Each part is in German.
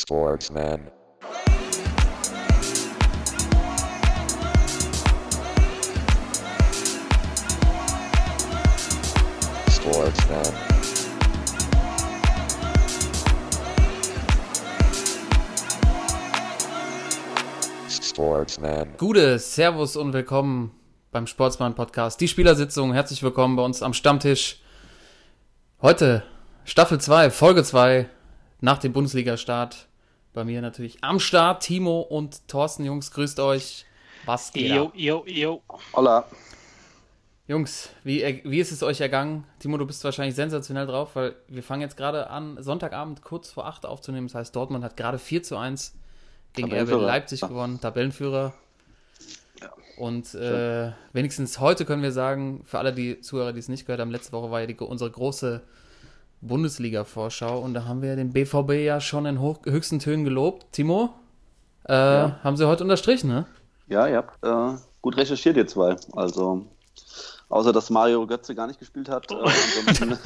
Sportsman. Sportsman. Sportsman. Gute, Servus und willkommen beim Sportsmann Podcast. Die Spielersitzung, herzlich willkommen bei uns am Stammtisch. Heute Staffel 2, Folge 2 nach dem Bundesliga-Start. Bei mir natürlich am Start Timo und Thorsten, Jungs, grüßt euch. Was geht ab? jo, jo. Hola. Jungs, wie, wie ist es euch ergangen? Timo, du bist wahrscheinlich sensationell drauf, weil wir fangen jetzt gerade an, Sonntagabend kurz vor 8 aufzunehmen. Das heißt, Dortmund hat gerade 4 zu 1 gegen RB. Leipzig gewonnen, Tabellenführer. Und äh, wenigstens heute können wir sagen, für alle die Zuhörer, die es nicht gehört haben, letzte Woche war ja die, unsere große Bundesliga-Vorschau und da haben wir den BVB ja schon in hoch, höchsten Tönen gelobt. Timo, äh, haben sie heute unterstrichen, ne? Ja, ihr habt äh, gut recherchiert, ihr zwei. Also, außer dass Mario Götze gar nicht gespielt hat. Äh, ansonsten,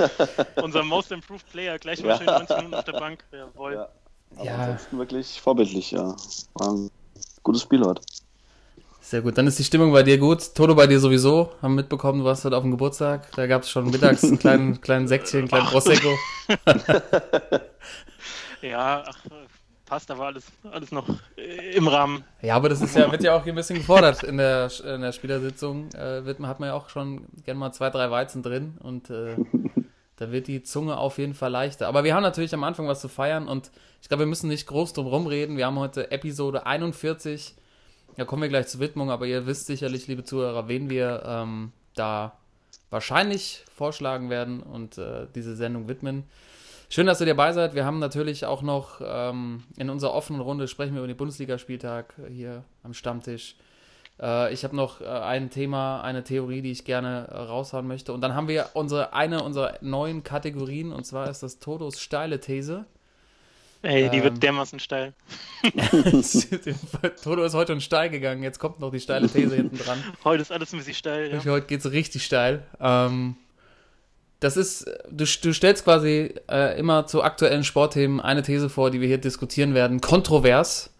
Unser Most Improved Player, gleich mal schön 90 Minuten auf der Bank. Jawohl. ja, aber Ja. ansonsten wirklich vorbildlich, ja. War ein gutes Spiel heute. Sehr gut, dann ist die Stimmung bei dir gut. Toto bei dir sowieso. Haben mitbekommen, du warst heute auf dem Geburtstag. Da gab es schon mittags einen kleinen, kleinen Säckchen, einen kleinen Prosecco. Ja, ach, passt, da war alles, alles noch im Rahmen. Ja, aber das ist ja, wird ja auch hier ein bisschen gefordert in der, in der Spielersitzung. Äh, wird, hat man ja auch schon gerne mal zwei, drei Weizen drin und äh, da wird die Zunge auf jeden Fall leichter. Aber wir haben natürlich am Anfang was zu feiern und ich glaube, wir müssen nicht groß drum rumreden. Wir haben heute Episode 41. Da kommen wir gleich zur Widmung, aber ihr wisst sicherlich, liebe Zuhörer, wen wir ähm, da wahrscheinlich vorschlagen werden und äh, diese Sendung widmen. Schön, dass ihr dabei seid. Wir haben natürlich auch noch ähm, in unserer offenen Runde sprechen wir über den Bundesligaspieltag hier am Stammtisch. Äh, ich habe noch äh, ein Thema, eine Theorie, die ich gerne äh, raushauen möchte. Und dann haben wir unsere eine unserer neuen Kategorien und zwar ist das Todos steile These. Ey, die Ähm. wird dermaßen steil. Toto ist heute schon steil gegangen. Jetzt kommt noch die steile These hinten dran. Heute ist alles ein bisschen steil. Ja. Heute geht es richtig steil. Ähm, das ist, du, du stellst quasi äh, immer zu aktuellen Sportthemen eine These vor, die wir hier diskutieren werden. Kontrovers.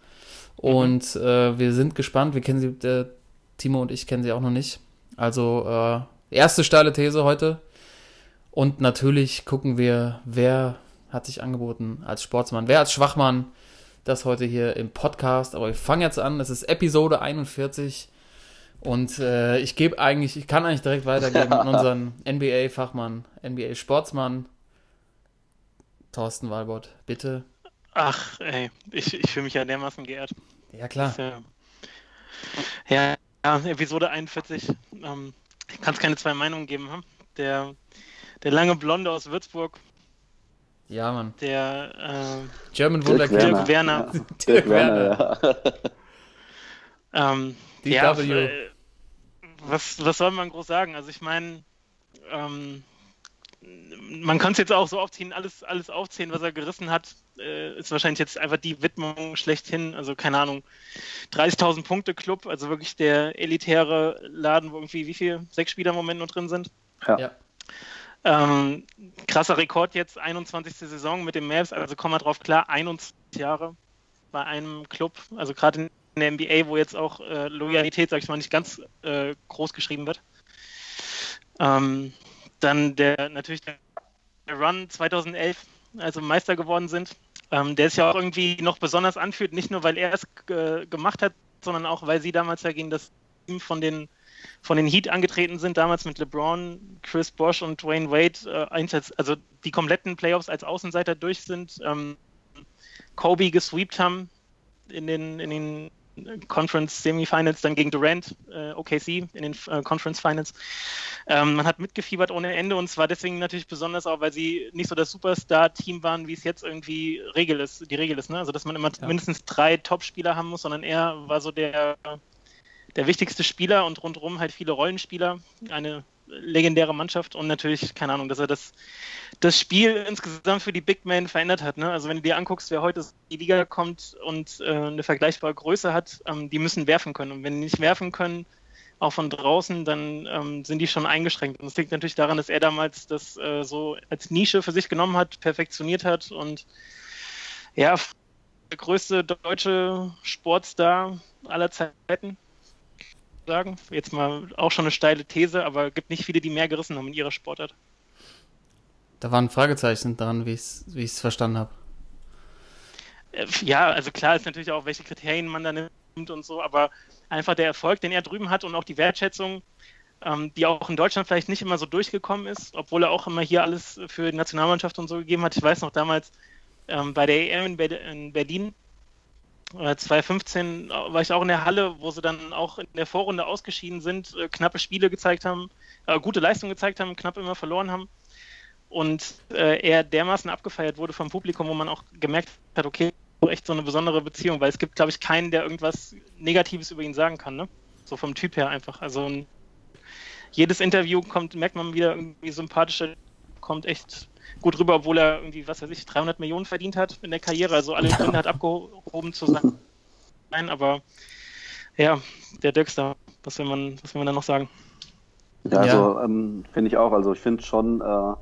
Und äh, wir sind gespannt. Wir kennen sie, der Timo und ich kennen sie auch noch nicht. Also, äh, erste steile These heute. Und natürlich gucken wir, wer hat sich angeboten als Sportsmann, wer als Schwachmann. Das heute hier im Podcast. Aber wir fangen jetzt an. Es ist Episode 41. Und äh, ich gebe eigentlich, ich kann eigentlich direkt weitergeben an unseren NBA-Fachmann, NBA-Sportsmann, Thorsten Walbott. Bitte. Ach, ey, ich, ich fühle mich ja dermaßen geehrt. Ja, klar. Ja, ja, ja Episode 41. Ähm, Kann es keine zwei Meinungen geben. Hm? Der, der lange Blonde aus Würzburg, Ja, Mann. der German Dirk Wunderkind. Dirk Werner. Ja. Dirk Dirk Werner. Ja. äh, ähm, ja, DW. äh, was, was soll man groß sagen? Also ich meine, ähm, man kann es jetzt auch so aufziehen, alles, alles aufzählen, was er gerissen hat, äh, ist wahrscheinlich jetzt einfach die Widmung schlechthin. Also keine Ahnung, 30.000 Punkte Club, also wirklich der elitäre Laden, wo irgendwie wie viel sechs Spieler im Moment nur drin sind. Ja. Ähm, krasser Rekord jetzt, 21. Saison mit den Mavs, also komm mal drauf klar, 21 Jahre bei einem Club, also gerade in der NBA, wo jetzt auch äh, Loyalität, sag ich mal, nicht ganz äh, groß geschrieben wird. Ähm, dann der natürlich der Run 2011, also Meister geworden sind, ähm, der es ja auch irgendwie noch besonders anfühlt, nicht nur weil er es äh, gemacht hat, sondern auch weil sie damals ja gegen das Team von den von den Heat angetreten sind, damals mit LeBron, Chris Bosch und Dwayne Wade, äh, einsatz, also die kompletten Playoffs als Außenseiter durch sind, ähm, Kobe gesweept haben in den, in den Conference Semifinals, dann gegen Durant, äh, OKC in den äh, Conference Finals. Ähm, man hat mitgefiebert ohne Ende und zwar deswegen natürlich besonders auch, weil sie nicht so das Superstar-Team waren, wie es jetzt irgendwie Regel ist, die Regel ist, ne? Also dass man immer Ja. mindestens drei Top-Spieler haben muss, sondern er war so der der wichtigste Spieler und rundherum halt viele Rollenspieler, eine legendäre Mannschaft und natürlich, keine Ahnung, dass er das, das Spiel insgesamt für die Big Men verändert hat. Ne? Also wenn du dir anguckst, wer heute in die Liga kommt und äh, eine vergleichbare Größe hat, ähm, die müssen werfen können. Und wenn die nicht werfen können, auch von draußen, dann ähm, sind die schon eingeschränkt. Und das liegt natürlich daran, dass er damals das äh, so als Nische für sich genommen hat, perfektioniert hat und ja, größte deutsche Sportstar aller Zeiten sagen. Jetzt mal auch schon eine steile These, aber es gibt nicht viele, die mehr gerissen haben in ihrer Sportart. Da war ein Fragezeichen dran, wie ich es verstanden habe. Äh, ja, also klar ist natürlich auch, welche Kriterien man da nimmt und so, aber einfach der Erfolg, den er drüben hat und auch die Wertschätzung, ähm, die auch in Deutschland vielleicht nicht immer so durchgekommen ist, obwohl er auch immer hier alles für die Nationalmannschaft und so gegeben hat. Ich weiß noch damals ähm, bei der EM in, Berlin, 2015 war ich auch in der Halle, wo sie dann auch in der Vorrunde ausgeschieden sind, äh, knappe Spiele gezeigt haben, äh, gute Leistungen gezeigt haben, knapp immer verloren haben. Und äh, er dermaßen abgefeiert wurde vom Publikum, wo man auch gemerkt hat, okay, echt so eine besondere Beziehung, weil es gibt, glaube ich, keinen, der irgendwas Negatives über ihn sagen kann, ne? So vom Typ her einfach. Also ein, jedes Interview kommt, merkt man wieder irgendwie sympathischer, kommt echt gut rüber, obwohl er irgendwie, was weiß ich, 300 Millionen verdient hat in der Karriere, also alle Gründe hat abgehoben zu sein. Nein, aber ja, der Dirkster, was will man, was will man da noch sagen? Ja, also ähm, finde ich auch. Also ich finde schon äh,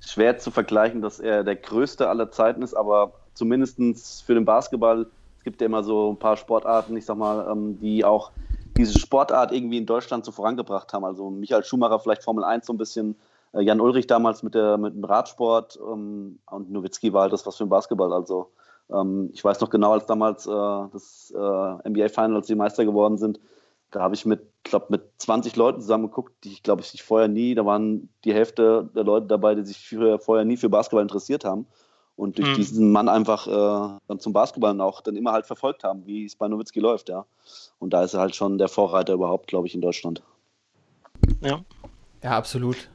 schwer zu vergleichen, dass er der größte aller Zeiten ist, aber zumindest für den Basketball, es gibt ja immer so ein paar Sportarten, ich sag mal, ähm, die auch diese Sportart irgendwie in Deutschland so vorangebracht haben. Also Michael Schumacher vielleicht Formel 1 so ein bisschen, Jan Ulrich damals mit, der, mit dem Radsport ähm, und Nowitzki war halt das was für den Basketball. Also ähm, ich weiß noch genau, als damals äh, das äh, NBA Finals die Meister geworden sind, da habe ich mit, glaube mit 20 Leuten zusammen geguckt, die ich glaube ich vorher nie, da waren die Hälfte der Leute dabei, die sich für, vorher nie für Basketball interessiert haben und durch mhm. diesen Mann einfach äh, dann zum Basketball auch dann immer halt verfolgt haben, wie es bei Nowitzki läuft, ja. Und da ist er halt schon der Vorreiter überhaupt, glaube ich, in Deutschland. Ja. Ja, absolut.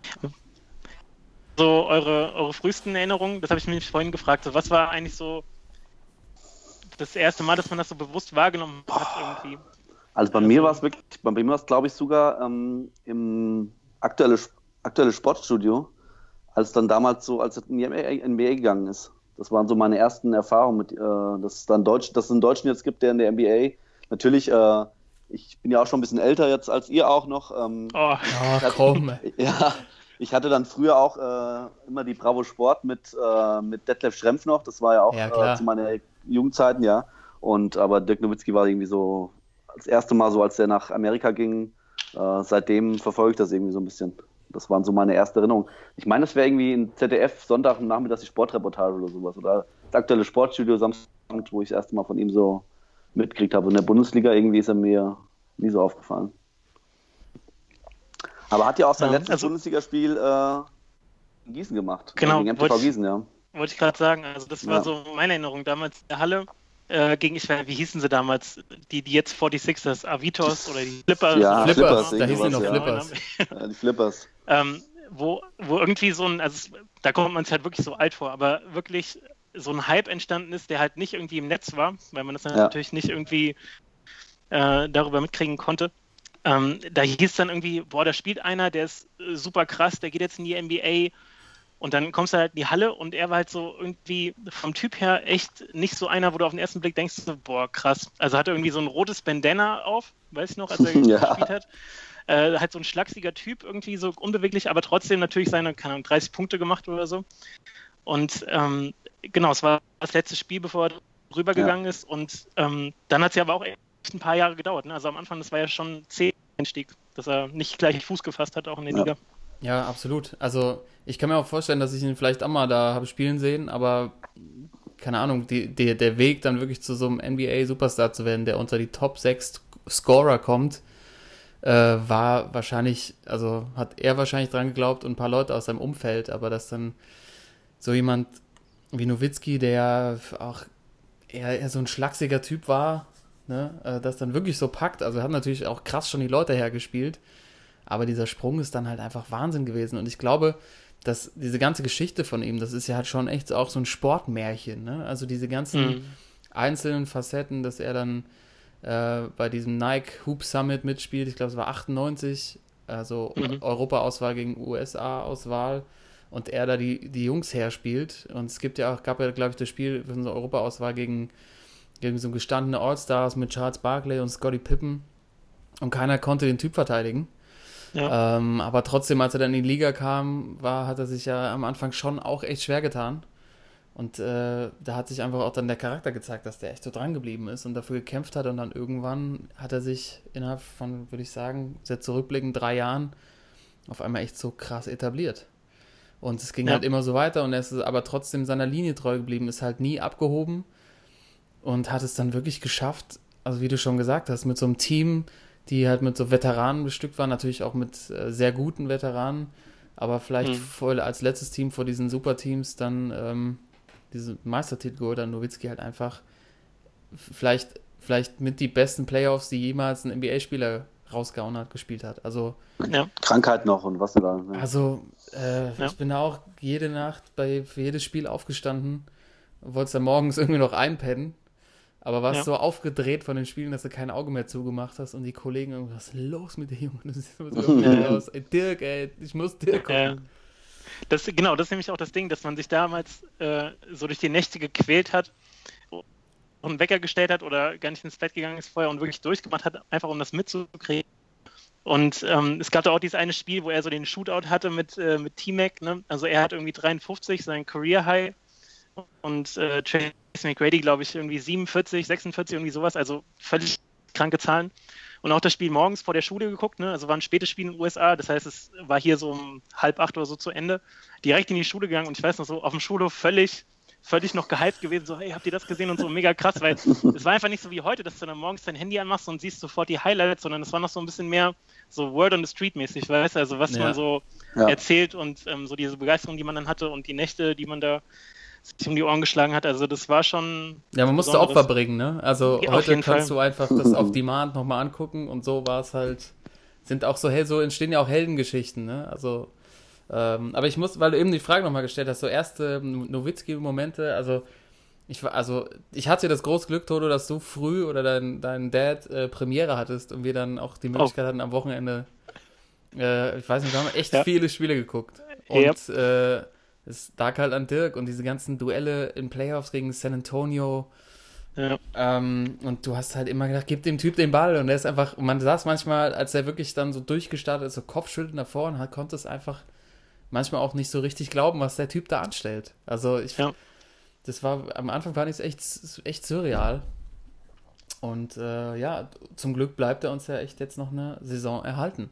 So eure, eure frühesten Erinnerungen, das habe ich mich vorhin gefragt, so, was war eigentlich so das erste Mal, dass man das so bewusst wahrgenommen hat irgendwie? Also bei mir war es wirklich, bei mir war es glaube ich sogar ähm, im aktuelle, aktuelle Sportstudio, als dann damals so, als es in die NBA gegangen ist. Das waren so meine ersten Erfahrungen mit, äh, dass es dann Deutsch, dass es einen Deutschen jetzt gibt, der in der NBA natürlich, äh, ich bin ja auch schon ein bisschen älter jetzt als ihr auch noch. Ähm, oh, oh komm. ja, ich hatte dann früher auch äh, immer die Bravo Sport mit, äh, mit Detlef Schrempf noch. Das war ja auch ja, äh, zu meinen Jugendzeiten, ja. Und aber Dirk Nowitzki war irgendwie so das erste Mal so, als der nach Amerika ging. Äh, seitdem verfolgt das irgendwie so ein bisschen. Das waren so meine erste Erinnerungen. Ich meine, das wäre irgendwie ein ZDF Sonntag und Nachmittag die Sportreportage oder sowas. Oder das aktuelle Sportstudio Samstag, wo ich das erste Mal von ihm so mitgekriegt habe. In der Bundesliga irgendwie ist er mir nie so aufgefallen. Aber hat ja auch sein ja, letztes also, Bundesligaspiel äh, in Gießen gemacht. Genau. Gegen MTV Gießen, ja. Wollte ich gerade sagen. Also das war ja. so meine Erinnerung damals in der Halle äh, gegen, ich weiß, wie hießen sie damals, die, die jetzt 46ers, Avitos oder die Flippers? Ja, Flippers, Flippers da hießen sie noch Flippers. Ja, die Flippers. ähm, wo, wo irgendwie so ein, also da kommt man sich halt wirklich so alt vor, aber wirklich so ein Hype entstanden ist, der halt nicht irgendwie im Netz war, weil man das dann ja. natürlich nicht irgendwie äh, darüber mitkriegen konnte. Ähm, da hieß dann irgendwie, boah, da spielt einer, der ist äh, super krass, der geht jetzt in die NBA und dann kommst du halt in die Halle und er war halt so irgendwie vom Typ her echt nicht so einer, wo du auf den ersten Blick denkst, so, boah, krass. Also hat er irgendwie so ein rotes Bandana auf, weiß ich noch, als er ja. gespielt hat. Äh, halt so ein schlachsiger Typ, irgendwie so unbeweglich, aber trotzdem natürlich seine, keine Ahnung, 30 Punkte gemacht oder so. Und ähm, genau, es war das letzte Spiel, bevor er rübergegangen ja. ist. Und ähm, dann hat ja aber auch ein paar Jahre gedauert. Ne? Also am Anfang, das war ja schon zehn Einstieg, dass er nicht gleich Fuß gefasst hat, auch in der ja. Liga. Ja, absolut. Also ich kann mir auch vorstellen, dass ich ihn vielleicht auch mal da habe spielen sehen, aber keine Ahnung, die, die, der Weg dann wirklich zu so einem NBA-Superstar zu werden, der unter die Top 6 Scorer kommt, äh, war wahrscheinlich, also hat er wahrscheinlich dran geglaubt und ein paar Leute aus seinem Umfeld, aber dass dann so jemand wie Nowitzki, der auch eher, eher so ein schlachsiger Typ war, ne, äh, das dann wirklich so packt, also er hat natürlich auch krass schon die Leute hergespielt, aber dieser Sprung ist dann halt einfach Wahnsinn gewesen. Und ich glaube, dass diese ganze Geschichte von ihm, das ist ja halt schon echt auch so ein Sportmärchen. Ne? Also diese ganzen mhm. einzelnen Facetten, dass er dann äh, bei diesem Nike Hoop Summit mitspielt. Ich glaube, es war 98, also mhm. Europa-Auswahl gegen USA-Auswahl. Und er da die, die Jungs herspielt. Und es gibt ja auch, gab ja, glaube ich, das Spiel für unsere Europa-Auswahl gegen, gegen so gestandene All-Stars mit Charles Barkley und Scotty Pippen. Und keiner konnte den Typ verteidigen. Ja. Ähm, aber trotzdem, als er dann in die Liga kam, war, hat er sich ja am Anfang schon auch echt schwer getan. Und äh, da hat sich einfach auch dann der Charakter gezeigt, dass der echt so dran geblieben ist und dafür gekämpft hat. Und dann irgendwann hat er sich innerhalb von, würde ich sagen, sehr zurückblickend drei Jahren auf einmal echt so krass etabliert. Und es ging ja. halt immer so weiter und er ist aber trotzdem seiner Linie treu geblieben, ist halt nie abgehoben und hat es dann wirklich geschafft, also wie du schon gesagt hast, mit so einem Team, die halt mit so Veteranen bestückt waren, natürlich auch mit äh, sehr guten Veteranen, aber vielleicht mhm. voll als letztes Team vor diesen Superteams dann ähm, diese Meistertitel geholt hat, Nowitzki halt einfach vielleicht, vielleicht mit die besten Playoffs, die jemals ein NBA-Spieler rausgehauen hat, gespielt hat. Also ja. Krankheit noch und was da. Ne? Also äh, ja. ich bin da auch jede Nacht bei für jedes Spiel aufgestanden, wollte dann morgens irgendwie noch einpennen, aber warst ja. so aufgedreht von den Spielen, dass du kein Auge mehr zugemacht hast und die Kollegen, was ist los mit der Jungen? Das sieht so aus. Ey, Dirk, ey, ich muss Dirk gucken. Das, genau, das ist nämlich auch das Ding, dass man sich damals äh, so durch die Nächte gequält hat und einen Wecker gestellt hat oder gar nicht ins Bett gegangen ist vorher und wirklich durchgemacht hat, einfach um das mitzukriegen. Und ähm, es gab da auch dieses eine Spiel, wo er so den Shootout hatte mit, äh, mit T-Mac. Ne? Also er hat irgendwie 53, sein Career High. Und äh, Tracy McGrady, glaube ich, irgendwie 47, 46, irgendwie sowas. Also völlig kranke Zahlen und auch das Spiel morgens vor der Schule geguckt. Ne? Also war ein spätes Spiel in den USA, das heißt, es war hier so um halb acht oder so zu Ende. Direkt in die Schule gegangen und ich weiß noch so, auf dem Schulhof völlig, völlig noch gehypt gewesen, so, hey, habt ihr das gesehen und so, mega krass, weil es war einfach nicht so wie heute, dass du dann morgens dein Handy anmachst und siehst sofort die Highlights, sondern es war noch so ein bisschen mehr so Word on the Street mäßig, weißt du, also was ja. man so ja. erzählt und ähm, so diese Begeisterung, die man dann hatte und die Nächte, die man da sich um die Ohren geschlagen hat. Also das war schon. Ja, man musste Opfer bringen, ne? Also ja, heute kannst Fall. du einfach das auf Demand nochmal angucken und so war es halt. Sind auch so, so entstehen ja auch Heldengeschichten, ne? Also. Ähm, aber ich muss, weil du eben die Frage nochmal gestellt hast, so erste Nowitzki-Momente, also ich also ich hatte das große Glück, Toto, dass du früh oder dein, dein Dad äh, Premiere hattest und wir dann auch die Möglichkeit oh. hatten, am Wochenende, äh, ich weiß nicht, wir haben echt ja. viele Spiele geguckt. Und yep. äh, es lag halt an Dirk und diese ganzen Duelle in Playoffs gegen San Antonio. Ja. Ähm, und du hast halt immer gedacht, gib dem Typ den Ball. Und er ist einfach, man saß manchmal, als er wirklich dann so durchgestartet ist, so Kopfschütteln davor und hat, konnte es einfach manchmal auch nicht so richtig glauben, was der Typ da anstellt. Also ich, ja. das war, am Anfang fand ich es echt, echt surreal. Und äh, ja, zum Glück bleibt er uns ja echt jetzt noch eine Saison erhalten.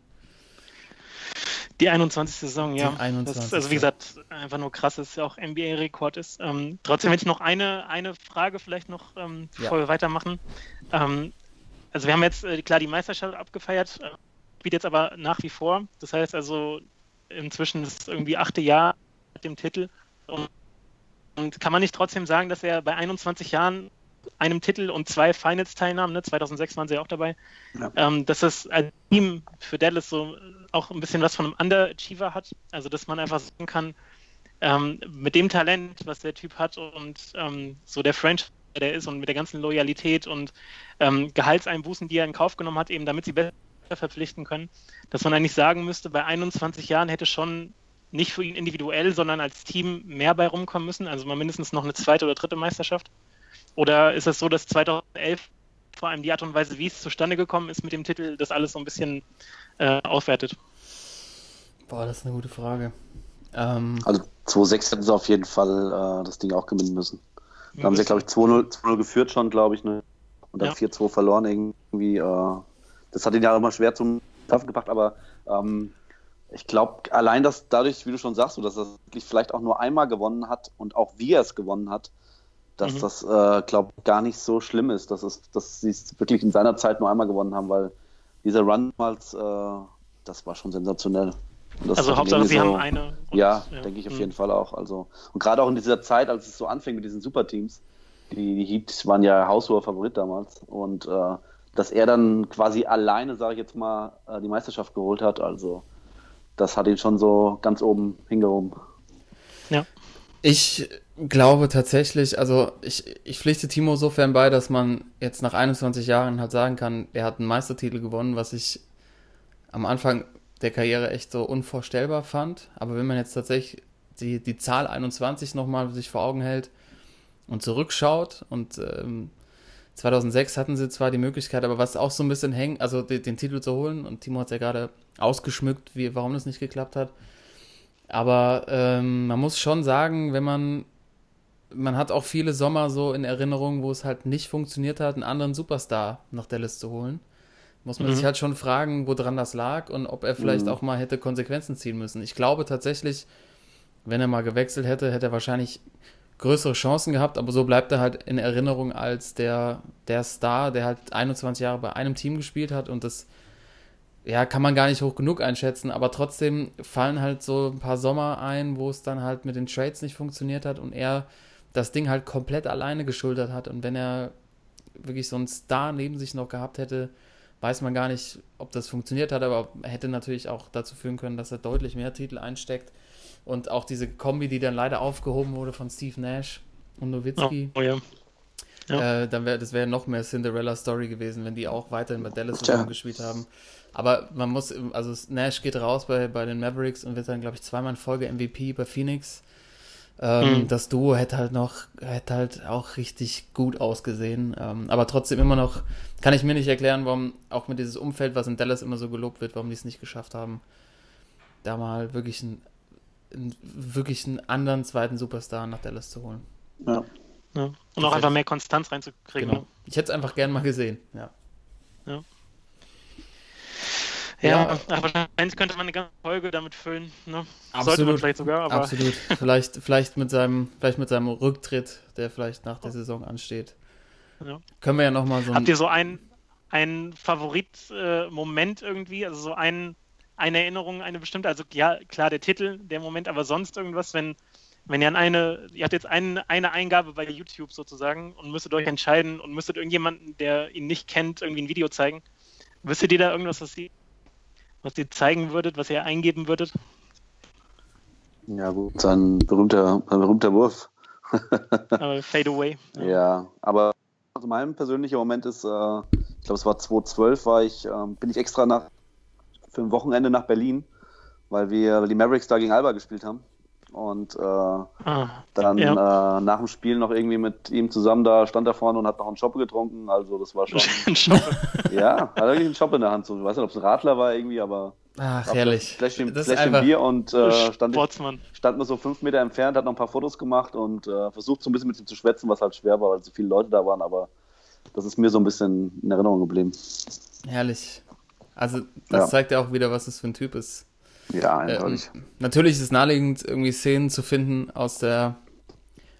Die 21. Saison, ja. 21. Das, also wie gesagt, einfach nur krass, dass es ja auch NBA-Rekord ist. Ähm, trotzdem hätte ich noch eine, eine Frage vielleicht noch, ähm, bevor ja. wir weitermachen. Ähm, also wir haben jetzt äh, klar die Meisterschaft abgefeiert, äh, spielt jetzt aber nach wie vor. Das heißt also, inzwischen ist irgendwie achte Jahr mit dem Titel. Und, und kann man nicht trotzdem sagen, dass er bei 21 Jahren einem Titel und zwei Finals-Teilnahmen, ne? 2006 waren sie auch dabei, ja. ähm, dass das als Team für Dallas so auch ein bisschen was von einem Underachiever hat. Also, dass man einfach sagen kann, ähm, mit dem Talent, was der Typ hat und ähm, so der Franchise, der ist und mit der ganzen Loyalität und ähm, Gehaltseinbußen, die er in Kauf genommen hat, eben damit sie besser verpflichten können, dass man eigentlich sagen müsste, bei 21 Jahren hätte schon nicht für ihn individuell, sondern als Team mehr bei rumkommen müssen, also mal mindestens noch eine zweite oder dritte Meisterschaft. Oder ist es so, dass 2011 vor allem die Art und Weise, wie es zustande gekommen ist mit dem Titel, das alles so ein bisschen äh, aufwertet? Boah, das ist eine gute Frage. Ähm, also 2-6 hätten sie auf jeden Fall äh, das Ding auch gewinnen müssen. Da haben sie, glaube ich, 2-0 geführt schon, glaube ich, ne? und dann ja. 4-2 verloren irgendwie. Äh, das hat ihn ja immer schwer zum Treffen gebracht, aber ähm, ich glaube, allein dass dadurch, wie du schon sagst, dass er vielleicht auch nur einmal gewonnen hat und auch wie er es gewonnen hat, dass mhm. das, äh, glaube gar nicht so schlimm ist, dass, es, dass sie es wirklich in seiner Zeit nur einmal gewonnen haben, weil dieser Run damals, äh, das war schon sensationell. Also Hauptsache, sie so, haben eine. ja, ja. denke ich auf mhm. jeden Fall auch. Also, und gerade auch in dieser Zeit, als es so anfing mit diesen Superteams, die, die Heat waren ja haushoher Favorit damals und äh, dass er dann quasi alleine, sage ich jetzt mal, äh, die Meisterschaft geholt hat, also das hat ihn schon so ganz oben hingehoben. Ja. Ich glaube tatsächlich, also ich, ich pflichte Timo sofern bei, dass man jetzt nach 21 Jahren halt sagen kann, er hat einen Meistertitel gewonnen, was ich am Anfang der Karriere echt so unvorstellbar fand. Aber wenn man jetzt tatsächlich die, die Zahl 21 nochmal sich vor Augen hält und zurückschaut und ähm, 2006 hatten sie zwar die Möglichkeit, aber was auch so ein bisschen hängt, also den, den Titel zu holen und Timo hat es ja gerade ausgeschmückt, wie, warum das nicht geklappt hat. Aber ähm, man muss schon sagen, wenn man man hat auch viele Sommer so in Erinnerung, wo es halt nicht funktioniert hat, einen anderen Superstar nach Dallas zu holen. Muss man mhm. sich halt schon fragen, woran das lag und ob er vielleicht mhm. auch mal hätte Konsequenzen ziehen müssen. Ich glaube tatsächlich, wenn er mal gewechselt hätte, hätte er wahrscheinlich größere Chancen gehabt, aber so bleibt er halt in Erinnerung als der, der Star, der halt 21 Jahre bei einem Team gespielt hat und das ja, kann man gar nicht hoch genug einschätzen, aber trotzdem fallen halt so ein paar Sommer ein, wo es dann halt mit den Trades nicht funktioniert hat und er das Ding halt komplett alleine geschultert hat. Und wenn er wirklich so einen Star neben sich noch gehabt hätte, weiß man gar nicht, ob das funktioniert hat, aber hätte natürlich auch dazu führen können, dass er deutlich mehr Titel einsteckt. Und auch diese Kombi, die dann leider aufgehoben wurde von Steve Nash und Nowitzki. Oh, oh ja. ja. Äh, dann wär, das wäre noch mehr Cinderella-Story gewesen, wenn die auch weiterhin bei Dallas zusammen gespielt haben. Aber man muss, also Nash geht raus bei, bei den Mavericks und wird dann, glaube ich, zweimal in Folge MVP bei Phoenix. Ähm, mhm. Das Duo hätte halt noch, hätte halt auch richtig gut ausgesehen. Ähm, aber trotzdem immer noch, kann ich mir nicht erklären, warum auch mit dieses Umfeld, was in Dallas immer so gelobt wird, warum die es nicht geschafft haben, da mal wirklich einen, einen wirklich einen anderen zweiten Superstar nach Dallas zu holen. Ja. ja. Und auch einfach mehr Konstanz reinzukriegen. Genau. Ne? Ich hätte es einfach gern mal gesehen, ja. Ja. Ja, ja, wahrscheinlich könnte man eine ganze Folge damit füllen. Ne? Absolut. Sollte man vielleicht sogar, aber. Absolut. vielleicht, vielleicht, mit seinem, vielleicht mit seinem Rücktritt, der vielleicht nach der Saison ansteht. Ja. Können wir ja nochmal so. Habt ihr so einen, einen Favorit-Moment äh, irgendwie? Also so ein, eine Erinnerung, eine bestimmte? Also ja, klar, der Titel, der Moment, aber sonst irgendwas, wenn, wenn ihr an eine, ihr habt jetzt ein, eine Eingabe bei YouTube sozusagen und müsstet euch entscheiden und müsstet irgendjemanden, der ihn nicht kennt, irgendwie ein Video zeigen. Wüsstet ihr da irgendwas, was ihr was ihr zeigen würdet, was ihr eingeben würdet? Ja, gut, sein berühmter, ein berühmter Wurf. aber Fade Away. Ja, ja aber also mein persönlicher Moment ist, äh, ich glaube, es war 2012, war ich, äh, bin ich extra nach, für ein Wochenende nach Berlin, weil wir weil die Mavericks da gegen Alba gespielt haben. Und äh, ah, dann ja. äh, nach dem Spiel noch irgendwie mit ihm zusammen da stand er vorne und hat noch einen Schoppe getrunken. Also das war schon. Ein Schoppe. ja, hat wirklich einen Schoppe in der Hand. So, ich weiß nicht, ob es ein Radler war irgendwie, aber. Ach, herrlich. Fläschchen, das Fläschchen Bier und äh, stand, stand nur so fünf Meter entfernt, hat noch ein paar Fotos gemacht und äh, versucht so ein bisschen mit ihm zu schwätzen, was halt schwer war, weil so viele Leute da waren, aber das ist mir so ein bisschen in Erinnerung geblieben. Herrlich. Also, das ja. zeigt ja auch wieder, was es für ein Typ ist. Ja, eindeutig. Ähm, natürlich ist es naheliegend, irgendwie Szenen zu finden aus der,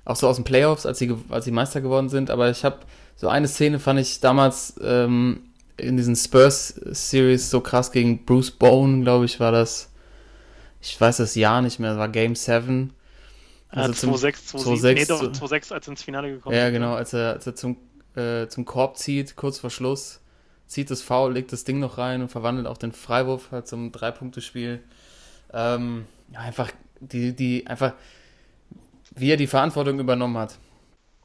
auch so aus den Playoffs, als sie, als sie Meister geworden sind, aber ich habe so eine Szene fand ich damals ähm, in diesen Spurs-Series so krass gegen Bruce Bone, glaube ich, war das. Ich weiß das Jahr nicht mehr, das war Game 7. Also ja, 2-6, 2-6. Nee, doch, 2-6, als er ins Finale gekommen ist. Ja, genau, als er, als er zum, äh, zum Korb zieht, kurz vor Schluss, zieht das Foul, legt das Ding noch rein und verwandelt auch den Freiwurf halt zum Drei-Punkte-Spiel. Ähm, ja, einfach, die, die, einfach, wie er die Verantwortung übernommen hat.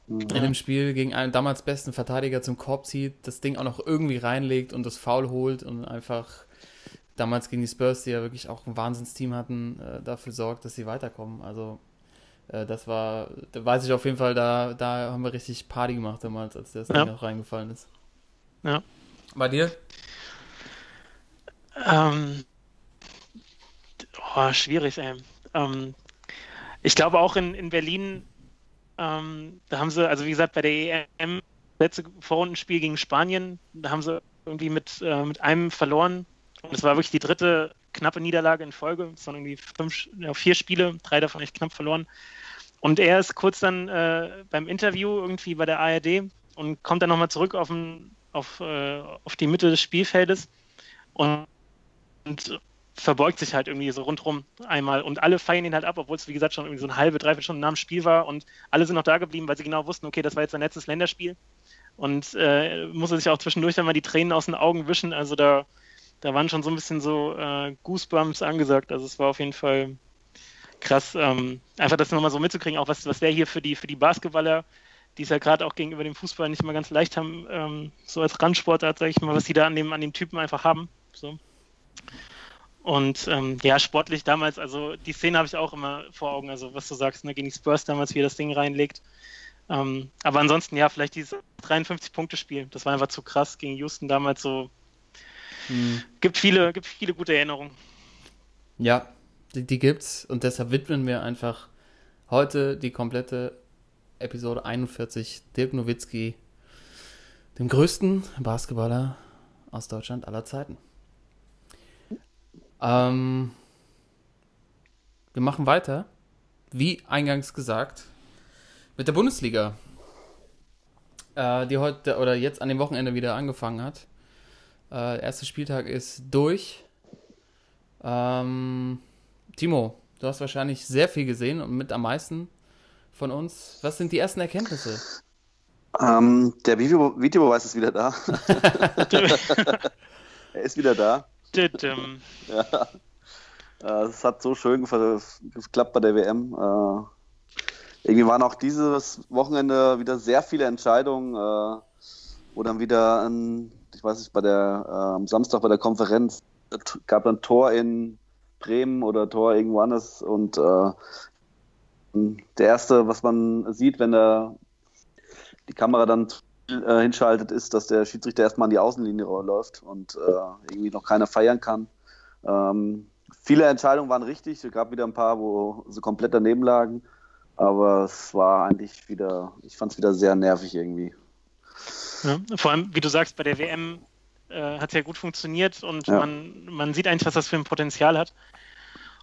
Ja. In dem Spiel gegen einen damals besten Verteidiger zum Korb zieht, das Ding auch noch irgendwie reinlegt und das Foul holt und einfach damals gegen die Spurs, die ja wirklich auch ein Wahnsinnsteam hatten, äh, dafür sorgt, dass sie weiterkommen. Also äh, das war, da weiß ich auf jeden Fall, da, da haben wir richtig Party gemacht damals, als das ja. Ding auch reingefallen ist. Ja. Bei dir? Ähm, Oh, schwierig, ey. Ähm, ich glaube auch in, in Berlin, ähm, da haben sie, also wie gesagt, bei der EM, letzte Vorrundenspiel gegen Spanien, da haben sie irgendwie mit, äh, mit einem verloren. Und es war wirklich die dritte knappe Niederlage in Folge. Es waren irgendwie fünf, ja, vier Spiele, drei davon echt knapp verloren. Und er ist kurz dann äh, beim Interview irgendwie bei der ARD und kommt dann nochmal zurück auf, ein, auf, äh, auf die Mitte des Spielfeldes und, und verbeugt sich halt irgendwie so rundrum einmal und alle feiern ihn halt ab, obwohl es wie gesagt schon irgendwie so eine halbe, dreiviertel Stunden nach dem Spiel war und alle sind noch da geblieben, weil sie genau wussten, okay, das war jetzt sein letztes Länderspiel. Und äh, musste sich auch zwischendurch dann mal die Tränen aus den Augen wischen, also da, da waren schon so ein bisschen so äh, Goosebumps angesagt, also es war auf jeden Fall krass, ähm, einfach das nochmal so mitzukriegen, auch was, was der hier für die, für die Basketballer, die es ja gerade auch gegenüber dem Fußball nicht mal ganz leicht haben, ähm, so als Randsportart, sag ich mal, was die da an dem, an dem Typen einfach haben, so. Und ähm, ja, sportlich damals, also die Szene habe ich auch immer vor Augen, also was du sagst, ne, gegen die Spurs damals, wie er das Ding reinlegt. Ähm, aber ansonsten, ja, vielleicht dieses 53-Punkte-Spiel, das war einfach zu krass gegen Houston damals so. Hm. Gibt viele, gibt viele gute Erinnerungen. Ja, die, die gibt's und deshalb widmen wir einfach heute die komplette Episode 41, Dirk Nowitzki, dem größten Basketballer aus Deutschland aller Zeiten. Ähm, wir machen weiter, wie eingangs gesagt, mit der Bundesliga, äh, die heute oder jetzt an dem Wochenende wieder angefangen hat. Äh, der erste Spieltag ist durch. Ähm, Timo, du hast wahrscheinlich sehr viel gesehen und mit am meisten von uns. Was sind die ersten Erkenntnisse? Ähm, der Video Videobeweis ist wieder da. er ist wieder da. ja. Äh, es hat so schön geklappt bei der WM. Äh, irgendwie waren auch dieses Wochenende wieder sehr viele Entscheidungen, äh, wo dann wieder, ein, ich weiß nicht, bei der, am Samstag bei der Konferenz gab ein Tor in Bremen oder Tor irgendwo anders und äh, der erste, was man sieht, wenn der, die Kamera dann äh, hinschaltet, ist, dass der Schiedsrichter erstmal an die Außenlinie läuft und äh, irgendwie noch keiner feiern kann. Ähm, viele Entscheidungen waren richtig, es gab wieder ein paar, wo sie komplett daneben lagen, aber es war eigentlich wieder, ich fand es wieder sehr nervig irgendwie. Ja, vor allem, wie du sagst, bei der WM äh, hat es ja gut funktioniert und ja. man, man sieht eigentlich, was das für ein Potenzial hat.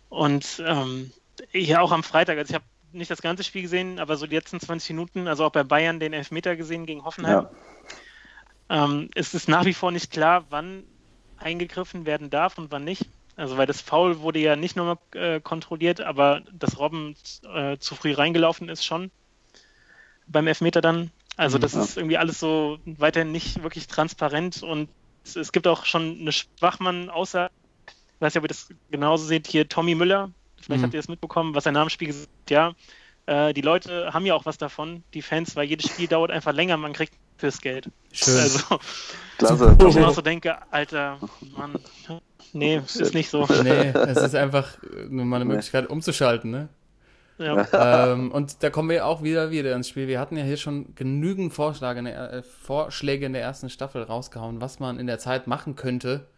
Und ähm, hier auch am Freitag, also ich habe nicht das ganze Spiel gesehen, aber so die letzten 20 Minuten, also auch bei Bayern den Elfmeter gesehen gegen Hoffenheim. Ja. Ähm, es ist nach wie vor nicht klar, wann eingegriffen werden darf und wann nicht. Also weil das Foul wurde ja nicht nur äh, kontrolliert, aber dass Robben äh, zu früh reingelaufen ist schon beim Elfmeter dann. Also das ja. ist irgendwie alles so weiterhin nicht wirklich transparent und es, es gibt auch schon eine Schwachmann außer, ich weiß nicht, ob ihr das genauso seht, hier Tommy Müller, Vielleicht mhm. habt ihr das mitbekommen, was er nach dem Spiel gesagt hat. Ja, äh, die Leute haben ja auch was davon, die Fans, weil jedes Spiel dauert einfach länger, man kriegt fürs Geld. Schön. Also, Klasse. Wo ich mir auch so denke, Alter, Mann, nee, ist nicht so. Nee, es ist einfach nur mal eine Möglichkeit umzuschalten, ne? Ja. ähm, und da kommen wir auch wieder wieder ins Spiel. Wir hatten ja hier schon genügend Vorschläge in der, äh, Vorschläge in der ersten Staffel rausgehauen, was man in der Zeit machen könnte,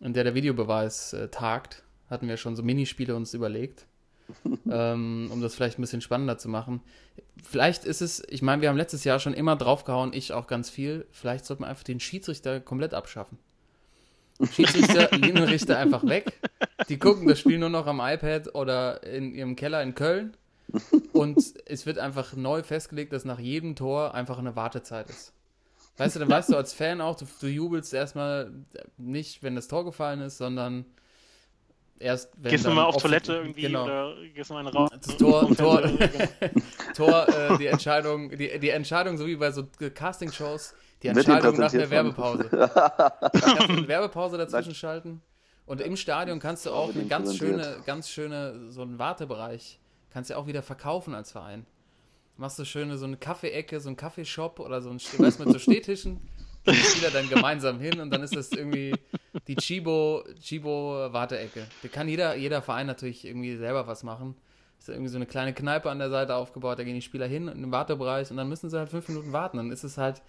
in der der Videobeweis äh, tagt hatten wir schon so Minispiele uns überlegt, ähm, um das vielleicht ein bisschen spannender zu machen. Vielleicht ist es, ich meine, wir haben letztes Jahr schon immer draufgehauen, ich auch ganz viel. Vielleicht sollte man einfach den Schiedsrichter komplett abschaffen. Schiedsrichter, Linienrichter einfach weg. Die gucken das Spiel nur noch am iPad oder in ihrem Keller in Köln. Und es wird einfach neu festgelegt, dass nach jedem Tor einfach eine Wartezeit ist. Weißt du, dann weißt du als Fan auch, du, du jubelst erstmal nicht, wenn das Tor gefallen ist, sondern erst wenn Gehst du mal auf Toilette irgendwie genau. oder gehst du mal in den Raum? Das Tor, Tor, Tor äh, die Entscheidung, die, die Entscheidung, so wie bei so Casting-Shows, die Entscheidung nach der Werbepause. kannst eine Werbepause dazwischen schalten. Und im Stadion kannst du auch eine ganz schöne, ganz schöne, so einen Wartebereich, kannst du auch wieder verkaufen als Verein. Machst du schöne, so eine Kaffeeecke, so einen Kaffeeshop oder so ein, weißt mit so Stehtischen die Spieler dann gemeinsam hin und dann ist das irgendwie die Chibo, Chibo. Da kann jeder, jeder Verein natürlich irgendwie selber was machen. Ist irgendwie so eine kleine Kneipe an der Seite aufgebaut, da gehen die Spieler hin in den Wartebereich und dann müssen sie halt fünf Minuten warten. Dann ist es halt,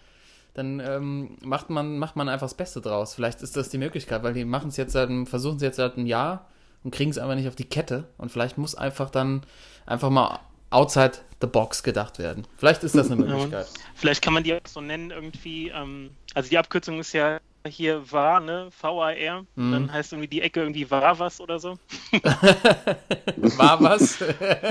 dann ähm, macht man, macht man einfach das Beste draus. Vielleicht ist das die Möglichkeit, weil die machen es jetzt seit, versuchen es jetzt seit einem Jahr und kriegen es einfach nicht auf die Kette. Und vielleicht muss einfach dann einfach mal outside the box gedacht werden. Vielleicht ist das eine Möglichkeit. Ja, vielleicht kann man die auch so nennen irgendwie. Ähm, also die Abkürzung ist ja hier war, ne? V-A-R. Mhm. Dann heißt irgendwie die Ecke irgendwie war was oder so. war was?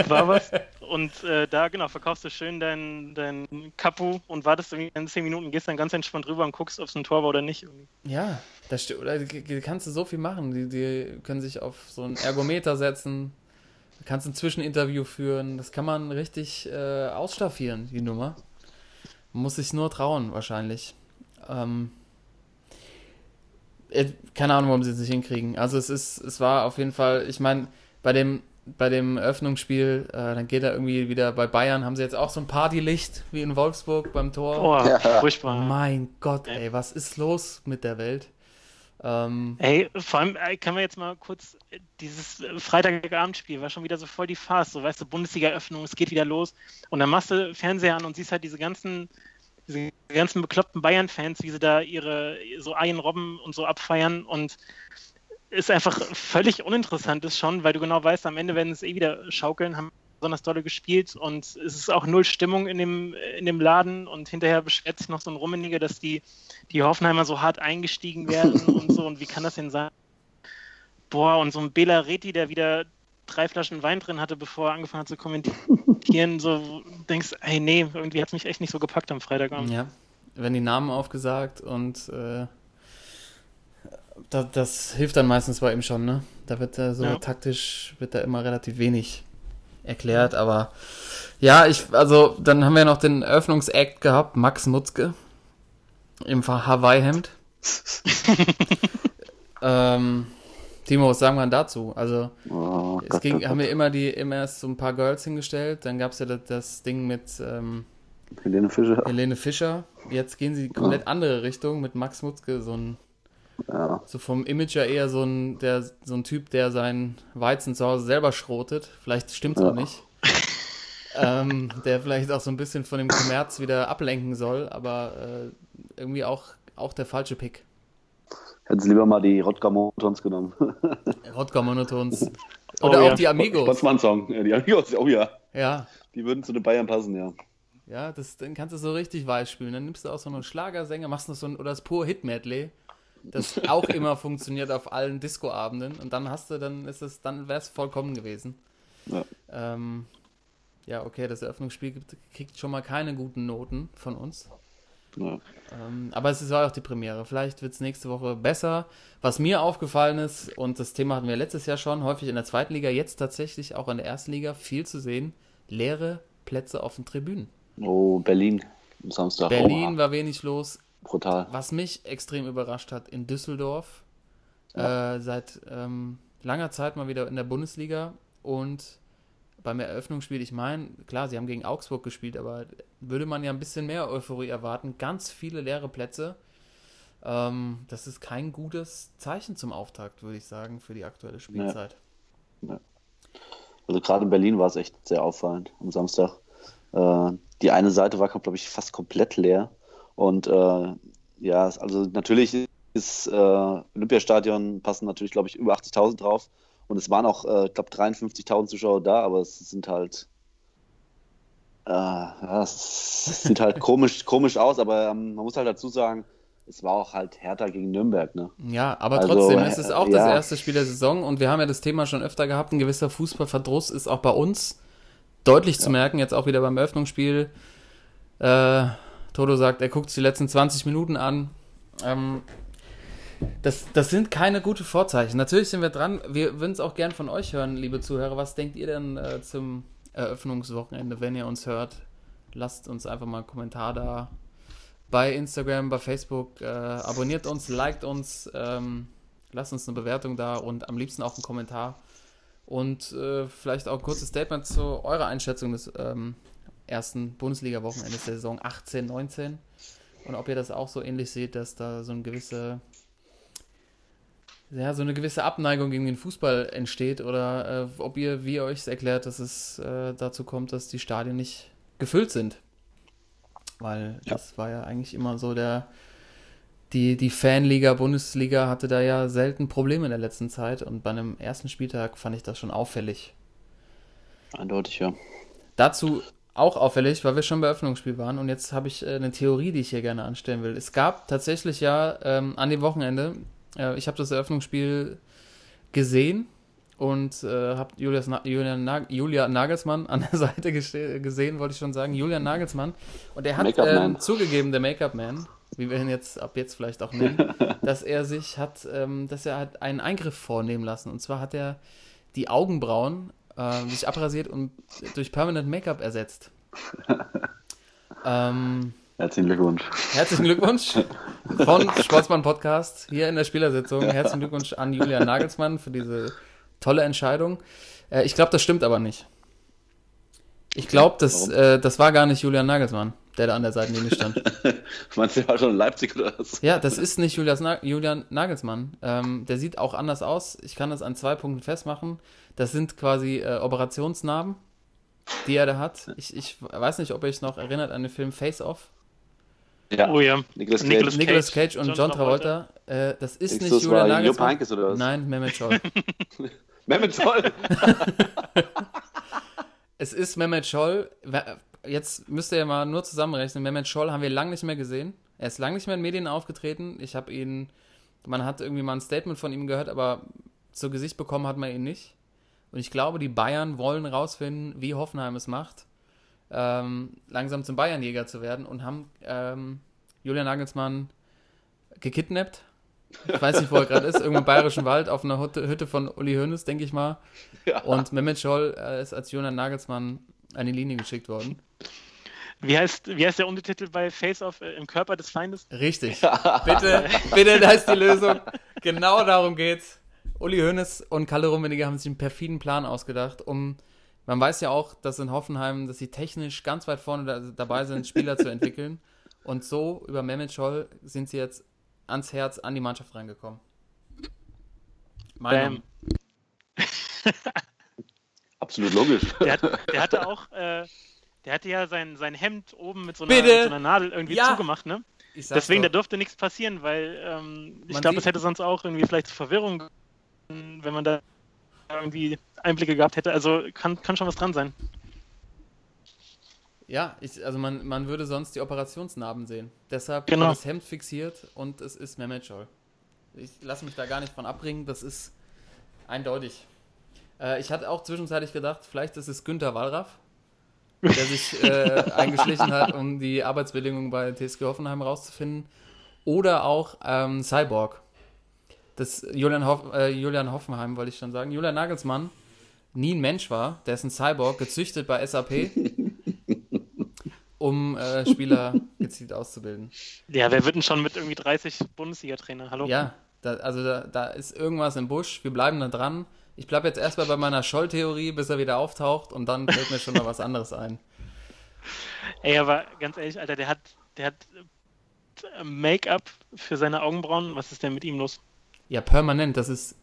war was. Und äh, da, genau, verkaufst du schön dein, dein Kapu und wartest irgendwie in 10 Minuten, gehst dann ganz entspannt rüber und guckst, ob es ein Tor war oder nicht. Irgendwie. Ja, das stimmt. Oder kannst du so viel machen. Die, die können sich auf so einen Ergometer setzen, kannst ein Zwischeninterview führen. Das kann man richtig äh, ausstaffieren, die Nummer. Man muss sich nur trauen, wahrscheinlich. Ähm, äh, keine Ahnung, warum sie es nicht hinkriegen. Also es ist, es war auf jeden Fall, ich meine, bei dem, bei dem Eröffnungsspiel, äh, dann geht er irgendwie wieder bei Bayern, haben sie jetzt auch so ein Partylicht wie in Wolfsburg beim Tor. Oh, ja. furchtbar. Mein Gott, ey, was ist los mit der Welt? Ähm, Ey, vor allem äh, können wir jetzt mal kurz, äh, dieses äh, Freitagabendspiel war schon wieder so voll die Farce, so weißt du, Bundesliga-Öffnung, es geht wieder los und dann machst du Fernseher an und siehst halt diese ganzen, diese ganzen bekloppten Bayern-Fans, wie sie da ihre, so Ian Robben und so abfeiern und ist einfach völlig uninteressant ist schon, weil du genau weißt, am Ende werden es eh wieder schaukeln, haben besonders dolle gespielt und es ist auch null Stimmung in dem, in dem Laden und hinterher beschwert sich noch so ein Rummeniger, dass die, die Hoffenheimer so hart eingestiegen werden und so und wie kann das denn sein? Boah, und so ein Bela Reti, der wieder drei Flaschen Wein drin hatte, bevor er angefangen hat zu kommentieren, so denkst, hey, nee, irgendwie hat es mich echt nicht so gepackt am Freitagabend. Ja, wenn die Namen aufgesagt und äh, das, das, hilft dann meistens bei ihm schon, ne? Da wird er so ja. taktisch, wird da immer relativ wenig erklärt, aber ja, ich, also dann haben wir noch den Eröffnungsakt gehabt, Max Mutzke im Hawaii-Hemd. ähm, Timo, was sagen wir dazu? Also, oh, es Gott, ging, Gott, haben wir immer die immer erst so ein paar Girls hingestellt, dann gab es ja das, das, Ding mit ähm, Helene Fischer. Helene Fischer. Jetzt gehen sie komplett oh. andere Richtung mit Max Mutzke, so ein ja. so vom Image ja eher so ein, der, so ein Typ, der seinen Weizen zu Hause selber schrotet. Vielleicht stimmt es ja. auch nicht. ähm, der vielleicht auch so ein bisschen von dem Kommerz wieder ablenken soll, aber äh, irgendwie auch, auch der falsche Pick. Hätten sie lieber mal die Rodger Monotons genommen. Rodger Monotons. Oh Oder oh, auch ja. die Amigos. Potsmann-Song. Die Amigos, oh ja. Ja. Die würden zu den Bayern passen, ja. Ja, das, dann kannst du so richtig weiß spielen. Dann nimmst du auch so einen Schlagersänger, machst noch so ein, oder das pure Hit-Medley, das auch immer funktioniert auf allen Disco-Abenden. Und dann hast du, dann ist es, dann wäre es vollkommen gewesen. Ja. Ähm, ja, okay, das Eröffnungsspiel kriegt schon mal keine guten Noten von uns. Ja. Ähm, aber es war auch die Premiere. Vielleicht wird es nächste Woche besser. Was mir aufgefallen ist, und das Thema hatten wir letztes Jahr schon, häufig in der zweiten Liga, jetzt tatsächlich auch in der ersten Liga viel zu sehen, leere Plätze auf den Tribünen. Oh, Berlin am Samstag. Berlin oh, war wenig los. Brutal. Was mich extrem überrascht hat, in Düsseldorf ja. äh, seit ähm, langer Zeit mal wieder in der Bundesliga und beim Eröffnungsspiel, ich meine, klar, sie haben gegen Augsburg gespielt, aber würde man ja ein bisschen mehr Euphorie erwarten. Ganz viele leere Plätze. Ähm, das ist kein gutes Zeichen zum Auftakt, würde ich sagen, für die aktuelle Spielzeit. Ja. Ja. Also gerade in Berlin war es echt sehr auffallend am Samstag. Äh, die eine Seite war, glaube ich, fast komplett leer. Und äh, ja, also natürlich ist äh, Olympiastadion passen natürlich, glaube ich, über 80.000 drauf. Und es waren auch, äh, ich glaube, 53.000 Zuschauer da, aber es sind halt, äh, ja, es sieht halt komisch, komisch aus, aber ähm, man muss halt dazu sagen, es war auch halt härter gegen Nürnberg, ne? Ja, aber also, trotzdem ist es auch ja. das erste Spiel der Saison und wir haben ja das Thema schon öfter gehabt, ein gewisser Fußballverdruss ist auch bei uns deutlich ja. zu merken, jetzt auch wieder beim Eröffnungsspiel. Äh, Toto sagt, er guckt sich die letzten 20 Minuten an. Ähm, das, das sind keine guten Vorzeichen. Natürlich sind wir dran. Wir würden es auch gern von euch hören, liebe Zuhörer. Was denkt ihr denn äh, zum Eröffnungswochenende, wenn ihr uns hört? Lasst uns einfach mal einen Kommentar da. Bei Instagram, bei Facebook. Äh, abonniert uns, liked uns. Ähm, lasst uns eine Bewertung da und am liebsten auch einen Kommentar. Und äh, vielleicht auch ein kurzes Statement zu eurer Einschätzung des ähm, ersten Bundesliga-Wochenendes der Saison 18, 19. Und ob ihr das auch so ähnlich seht, dass da so eine gewisse, ja, so eine gewisse Abneigung gegen den Fußball entsteht oder äh, ob ihr, wie ihr euch erklärt, dass es äh, dazu kommt, dass die Stadien nicht gefüllt sind. Weil ja. das war ja eigentlich immer so der, die, die Fanliga, Bundesliga hatte da ja selten Probleme in der letzten Zeit und bei einem ersten Spieltag fand ich das schon auffällig. Eindeutig, ja. Dazu auch auffällig, weil wir schon bei Öffnungsspiel waren und jetzt habe ich äh, eine Theorie, die ich hier gerne anstellen will. Es gab tatsächlich ja ähm, an dem Wochenende, äh, ich habe das Eröffnungsspiel gesehen und äh, habe Na Julian Na Julia Nagelsmann an der Seite gesehen, wollte ich schon sagen, Julian Nagelsmann. Und er hat ähm, zugegeben, der Make-up-Man, wie wir ihn jetzt ab jetzt vielleicht auch nennen, dass er sich hat, ähm, dass er hat einen Eingriff vornehmen lassen. Und zwar hat er die Augenbrauen äh, sich abrasiert und durch Permanent Make-up ersetzt. ähm, Herzlichen Glückwunsch. Herzlichen Glückwunsch von Sportsmann Podcast hier in der Spielersitzung. Herzlichen Glückwunsch an Julian Nagelsmann für diese tolle Entscheidung. Äh, ich glaube, das stimmt aber nicht. Ich glaube, das, äh, das war gar nicht Julian Nagelsmann, der da an der Seitenlinie stand. Meinst du, der war schon in Leipzig oder was? Ja, das ist nicht Na Julian Nagelsmann. Ähm, der sieht auch anders aus. Ich kann das an zwei Punkten festmachen. Das sind quasi äh, Operationsnarben, die er da hat. Ich, ich weiß nicht, ob ihr euch noch erinnert an den Film Face Off. Ja. Oh ja. Nicolas Cage, Nicolas Cage, Nicolas Cage und John, John Travolta. Äh, das ist Denkst nicht Julian Nagelsmann. Heynckes oder was? Nein, Mehmet Scholl. Mehmet Scholl? Es ist Mehmet Scholl. Jetzt müsst ihr ja mal nur zusammenrechnen. Mehmet Scholl haben wir lange nicht mehr gesehen. Er ist lange nicht mehr in Medien aufgetreten. Ich habe ihn, man hat irgendwie mal ein Statement von ihm gehört, aber zu Gesicht bekommen hat man ihn nicht. Und ich glaube, die Bayern wollen rausfinden, wie Hoffenheim es macht, ähm, langsam zum Bayernjäger zu werden und haben ähm, Julian Nagelsmann gekidnappt. Ich weiß nicht, wo er gerade ist, irgendwo im Bayerischen Wald auf einer Hütte von Uli Hoeneß, denke ich mal. Ja. Und Mehmet Scholl äh, ist als Julian Nagelsmann an die Linie geschickt worden. Wie heißt, wie heißt der Untertitel bei Face Off äh, im Körper des Feindes? Richtig. bitte, bitte, da ist die Lösung. Genau darum geht's. Uli Hoeneß und Kalle Rummenigge haben sich einen perfiden Plan ausgedacht, um man weiß ja auch, dass in Hoffenheim, dass sie technisch ganz weit vorne da, dabei sind, Spieler zu entwickeln. Und so über Mehmet Scholl sind sie jetzt ans Herz an die Mannschaft reingekommen. Meine Absolut logisch. Der, hat, der hatte auch, äh, der hatte ja sein, sein Hemd oben mit so, einer, mit so einer Nadel irgendwie ja. zugemacht, ne? Deswegen, doch. da durfte nichts passieren, weil ähm, ich glaube, es hätte sonst auch irgendwie vielleicht zu Verwirrung, wenn man da irgendwie Einblicke gehabt hätte. Also kann, kann schon was dran sein. Ja, ich, also man, man würde sonst die Operationsnarben sehen. Deshalb genau. das Hemd fixiert und es ist Mehmet Scholl. Ich lasse mich da gar nicht von abbringen, das ist eindeutig. Äh, ich hatte auch zwischenzeitlich gedacht, vielleicht ist es Günther Wallraff, der sich äh, eingeschlichen hat, um die Arbeitsbedingungen bei TSG Hoffenheim rauszufinden. Oder auch ähm, Cyborg. Das Julian, Hoff, äh, Julian Hoffenheim, wollte ich schon sagen. Julian Nagelsmann nie ein Mensch war, der ist ein Cyborg, gezüchtet bei SAP, um äh, Spieler gezielt auszubilden. Ja, wer wird denn schon mit irgendwie 30 Bundesliga-Trainer? Hallo? Ja, da, also da, da, ist irgendwas im Busch. Wir bleiben da dran. Ich bleibe jetzt erstmal bei meiner Scholl-Theorie, bis er wieder auftaucht und dann fällt mir schon mal was anderes ein. Ey, aber ganz ehrlich, Alter, der hat, der hat äh, Make-up für seine Augenbrauen. Was ist denn mit ihm los? Ja, permanent. Das ist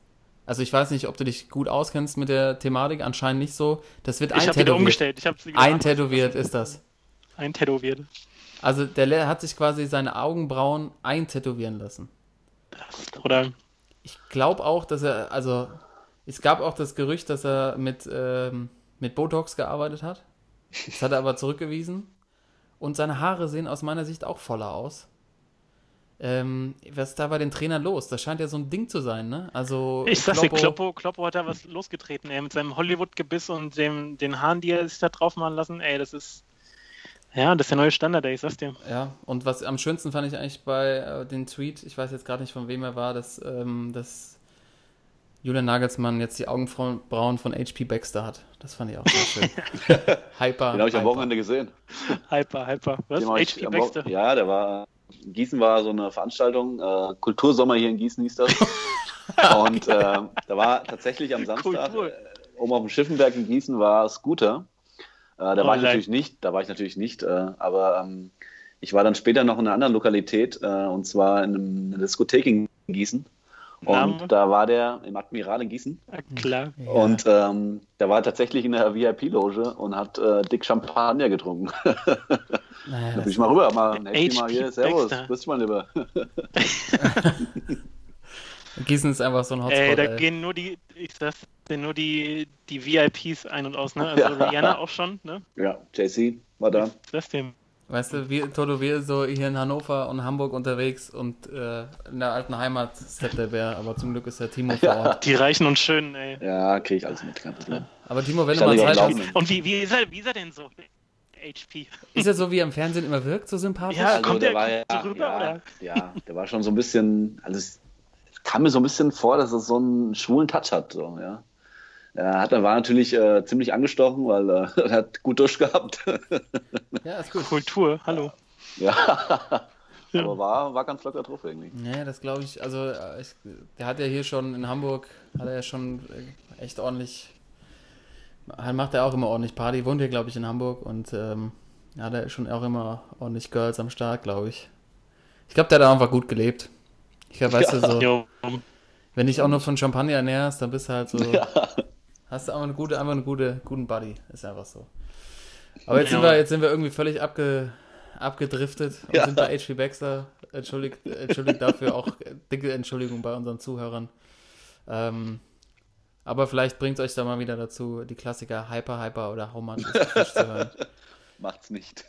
also ich weiß nicht, ob du dich gut auskennst mit der Thematik, anscheinend nicht so. Das wird ich eintätowiert. umgestellt. Ich sie eintätowiert ist das. Eintätowiert. Also der hat sich quasi seine Augenbrauen eintätowieren lassen. Oder? Ich glaube auch, dass er, also es gab auch das Gerücht, dass er mit, ähm, mit Botox gearbeitet hat. Das hat er aber zurückgewiesen. Und seine Haare sehen aus meiner Sicht auch voller aus. Ähm, was ist da bei den Trainern los? Das scheint ja so ein Ding zu sein, ne? Also ich sag's dir, Kloppo, Kloppo hat da was losgetreten, ey, mit seinem Hollywood-Gebiss und dem, den Haaren, die er sich da drauf machen lassen, ey, das ist ja, das ist der neue Standard, ey, ich sag's dir. Ja, und was am schönsten fand ich eigentlich bei äh, den Tweet, ich weiß jetzt gerade nicht von wem er war, dass, ähm, dass Julian Nagelsmann jetzt die Augenbrauen von HP Baxter hat. Das fand ich auch sehr schön. hyper. Den habe ich am Wochenende gesehen. Hyper, hyper. Was? HP Baxter? Ja, der war Gießen war so eine Veranstaltung, äh, Kultursommer hier in Gießen hieß das. und äh, da war tatsächlich am Samstag, äh, oben auf dem Schiffenberg in Gießen war Scooter. Äh, da oh, war ich natürlich nicht, da war ich natürlich nicht, äh, aber ähm, ich war dann später noch in einer anderen Lokalität, äh, und zwar in, einem, in einer Diskothek in Gießen. Und da war der im Admiral in Gießen. Ja, klar. Und ähm, der war tatsächlich in der VIP-Loge und hat äh, dick Champagner getrunken. Naja, da bin ich mal rüber, mal, hey, mal hier, servus, grüß dich mal lieber. Gießen ist einfach so ein Hotspot. Ey, da ey. gehen nur die, ich sag's, nur die, die VIPs ein und aus, ne? Also ja. Rihanna auch schon, ne? Ja, JC war da. Was ist dem? Weißt du, wir, Toto, wir so hier in Hannover und Hamburg unterwegs und äh, in der alten Heimat ist der Bär, aber zum Glück ist der Timo vor Ort. Die Reichen und Schönen, ey. Ja, krieg ich alles mit, kein Problem. Aber Timo, wenn du mal Zeit hast... Und wie, wie, ist er, wie ist er denn so? HP. Ist er so, wie er im Fernsehen immer wirkt, so sympathisch? Ja, also, kommt der, der war ja, so rüber, ja, oder? Ja, der war schon so ein bisschen, also es kam mir so ein bisschen vor, dass er so einen schwulen Touch hat, so, ja. Er hat, war natürlich äh, ziemlich angestochen, weil äh, er hat gut durchgehabt. ja, ist gut. Kultur, hallo. Ja. Aber war, war ganz locker drauf irgendwie. Ja, das glaube ich. Also, äh, ich, der hat ja hier schon in Hamburg, hat er ja schon äh, echt ordentlich, macht er auch immer ordentlich Party. Wohnt hier, glaube ich, in Hamburg und ähm, hat er schon auch immer ordentlich Girls am Start, glaube ich. Ich glaube, der hat einfach gut gelebt. Ich glaube, weißt ja. du, so, wenn dich auch nur von Champagner ernährst, dann bist du halt so, ja. Hast du einfach eine gute, einfach eine gute, guten Buddy. Ist einfach so. Aber jetzt, ja. sind, wir, jetzt sind wir irgendwie völlig abge, abgedriftet und ja. sind bei HP Baxter. Entschuldigt, entschuldigt dafür auch dicke Entschuldigung bei unseren Zuhörern. Ähm, Aber vielleicht bringt es euch da mal wieder dazu, die Klassiker Hyper, Hyper oder How Much is Fish zu hören. Macht's nicht.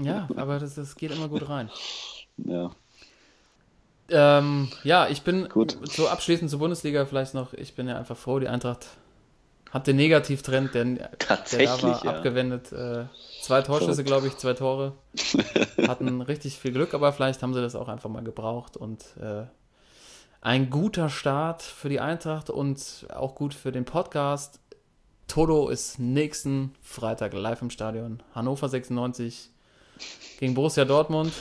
Ja, aber das, das geht immer gut rein. Ja. Ähm, ja, ich bin Gut. so abschließend zur Bundesliga vielleicht noch, ich bin ja einfach froh, die Eintracht hat den Negativtrend, der, der da war, ja. abgewendet. Äh, zwei Torschüsse, glaube ich, zwei Tore. Hatten richtig viel Glück, aber vielleicht haben sie das auch einfach mal gebraucht und äh, ein guter Start für die Eintracht und auch gut für den Podcast. Toto ist nächsten Freitag live im Stadion. Hannover 96 gegen Borussia Dortmund.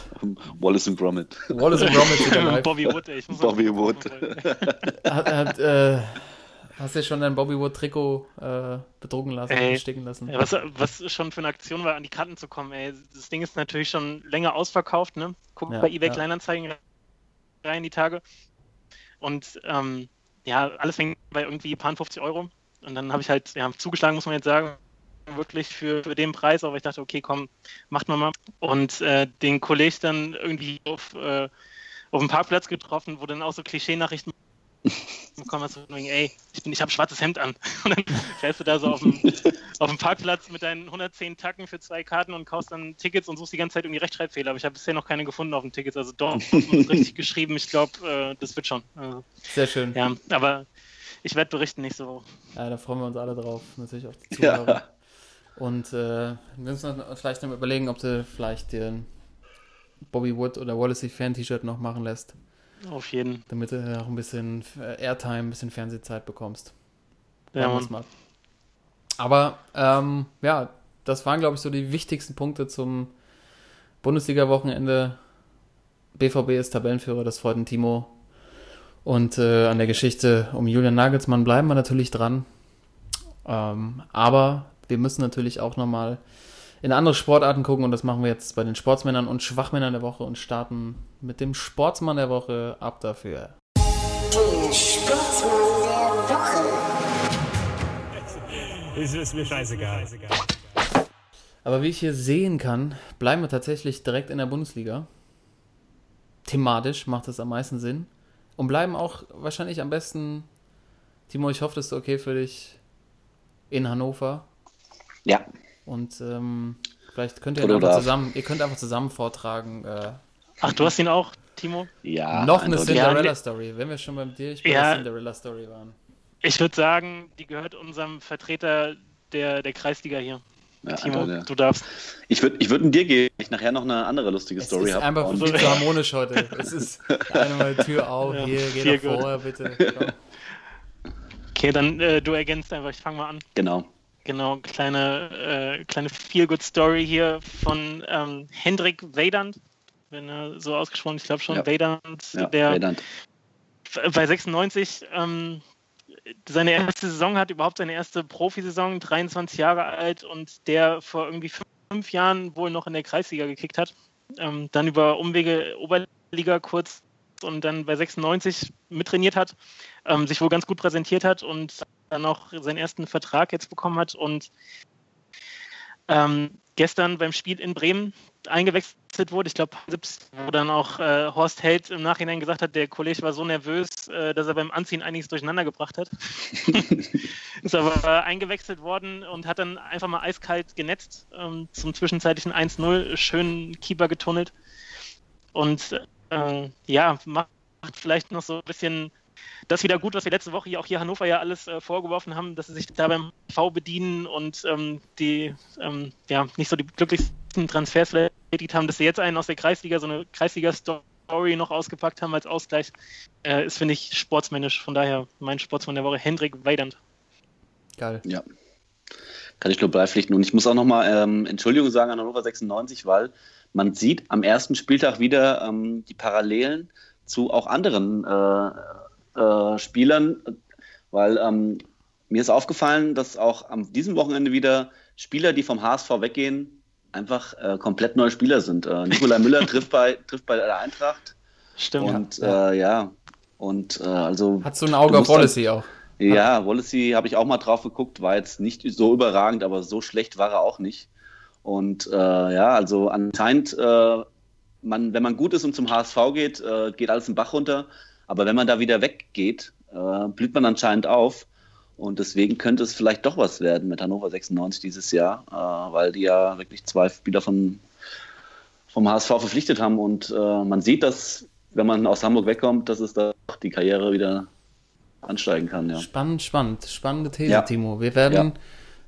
Wallace und Gromit. Wallace und Gromit. Bobby Wood, ey. Ich muss Bobby Wood. Hat, hat, äh, hast du schon dein Bobby Wood Trikot äh, bedrucken lassen, Ey. sticken lassen? Ja, was, was schon für eine Aktion war, an die Karten zu kommen, ey. Das Ding ist natürlich schon länger ausverkauft, ne? Guck Ja, bei eBay ja. Kleinanzeigen rein die Tage. Und ähm, ja, alles fängt bei irgendwie paar 50 Euro. Und dann habe ich halt ja, zugeschlagen, muss man jetzt sagen, wirklich für, für den Preis. Aber ich dachte, okay, komm, macht man mal. Und äh, den Kollegen dann irgendwie auf, äh, auf dem Parkplatz getroffen, wo dann auch so Klischee-Nachrichten bekommen hast, von wegen, ey, ich, bin, ich habe schwarzes Hemd an. Und dann fährst du da so auf dem, auf dem Parkplatz mit deinen 110 Tacken für zwei Karten und kaufst dann Tickets und suchst die ganze Zeit irgendwie Rechtschreibfehler. Aber ich habe bisher noch keine gefunden auf den Tickets. Also doch, richtig geschrieben. Ich glaube, äh, das wird schon. Also, Sehr schön. ja, aber ich werde berichten nicht so. Ja, da freuen wir uns alle drauf. Natürlich auch die Zuhörer. Ja. Und äh, wir müssen uns vielleicht noch überlegen, ob du vielleicht den Bobby Wood oder Wallacey Fan T-Shirt noch machen lässt, Auf jeden. damit du auch ein bisschen äh, Airtime, ein bisschen Fernsehzeit bekommst. Ja, Mann. mal. Aber ähm, ja, das waren, glaube ich, so die wichtigsten Punkte zum Bundesliga-Wochenende. BVB ist Tabellenführer, das freut den Timo. Und äh, an der Geschichte um Julian Nagelsmann bleiben wir natürlich dran. Ähm, aber wir müssen natürlich auch nochmal in andere Sportarten gucken und das machen wir jetzt bei den Sportsmännern und Schwachmännern der Woche und starten mit dem Sportsmann der Woche ab dafür. Der Sportsmann der Woche. Es ist mir scheißegal. Aber wie ich hier sehen kann, bleiben wir tatsächlich direkt in der Bundesliga. Thematisch macht das am meisten Sinn. Und bleiben auch wahrscheinlich am besten, Timo, ich hoffe, das ist okay für dich, in Hannover. Ja. Und ähm, vielleicht könnt ihr einfach zusammen, ihr könnt einfach zusammen vortragen. Äh, Ach, du hast ihn auch, Timo? Ja. noch eine. Ja, Cinderella-Story, wenn wir schon beim dir bei Ja. der Cinderella-Story waren. Ich würde sagen, die gehört unserem Vertreter der, der Kreisliga hier. Ja, Timo, eindeutig. du darfst. Ich würde ich würd ihn dir geben, ich nachher noch eine andere lustige Es Story ist habe. einfach Und- viel zu harmonisch heute. Es ist einmal Tür auf, Ja, hier, geh doch gut. vor, bitte. Komm. Okay, dann äh, du ergänzt einfach, ich fange mal an. Genau. Genau, kleine, äh, kleine Feel-Good-Story hier von ähm, Hendrik Weidand, wenn er so ausgesprochen, ich glaube schon, Ja. Weidand, Ja, der Vedant. bei 96 ähm, seine erste Saison hat, überhaupt seine erste Profisaison, 23 Jahre alt und der vor irgendwie fünf Jahren wohl noch in der Kreisliga gekickt hat. Ähm, dann über Umwege Oberliga kurz und dann bei 96 mittrainiert hat, ähm, sich wohl ganz gut präsentiert hat und dann auch seinen ersten Vertrag jetzt bekommen hat und ähm, gestern beim Spiel in Bremen eingewechselt wurde. Ich glaube, wo dann auch äh, Horst Held im Nachhinein gesagt hat, der Kollege war so nervös, äh, dass er beim Anziehen einiges durcheinander gebracht hat. ist aber äh, eingewechselt worden und hat dann einfach mal eiskalt genetzt ähm, zum zwischenzeitlichen 1-0, schön Keeper getunnelt. Und äh, ja, macht vielleicht noch so ein bisschen das wieder gut, was wir letzte Woche hier auch hier Hannover ja alles äh, vorgeworfen haben, dass sie sich da beim V bedienen und ähm, die ähm, ja nicht so die glücklichsten Transfers getätigt haben, dass sie jetzt einen aus der Kreisliga, so eine Kreisliga-Story noch ausgepackt haben als Ausgleich, äh, ist, finde ich, sportsmännisch. Von daher mein Sportsmann der Woche, Hendrik Weidand. Geil. Ja. Kann ich nur beipflichten. Und ich muss auch nochmal ähm, Entschuldigung sagen an Hannover 96, weil man sieht am ersten Spieltag wieder ähm, die Parallelen zu auch anderen äh, äh, Spielern, weil ähm, mir ist aufgefallen, dass auch am diesem Wochenende wieder Spieler, die vom HSV weggehen, einfach äh, komplett neue Spieler sind. Äh, Nikolai Müller trifft bei, trifft bei der Eintracht Stimmt. und Ja. äh, ja. und äh, also Hast du ein Auge auf Policy auch? ja, Wallacey habe ich auch mal drauf geguckt, war jetzt nicht so überragend, aber so schlecht war er auch nicht. Und äh, ja, also anscheinend, äh, man, wenn man gut ist und zum HSV geht, äh, geht alles im Bach runter. Aber wenn man da wieder weggeht, äh, blüht man anscheinend auf. Und deswegen könnte es vielleicht doch was werden mit Hannover 96 dieses Jahr, äh, weil die ja wirklich zwei Spieler von, vom HSV verpflichtet haben. Und äh, man sieht, dass, wenn man aus Hamburg wegkommt, dass es da die Karriere wieder ansteigen kann. Ja. Spannend, spannend. Spannende These, Ja. Timo. Wir werden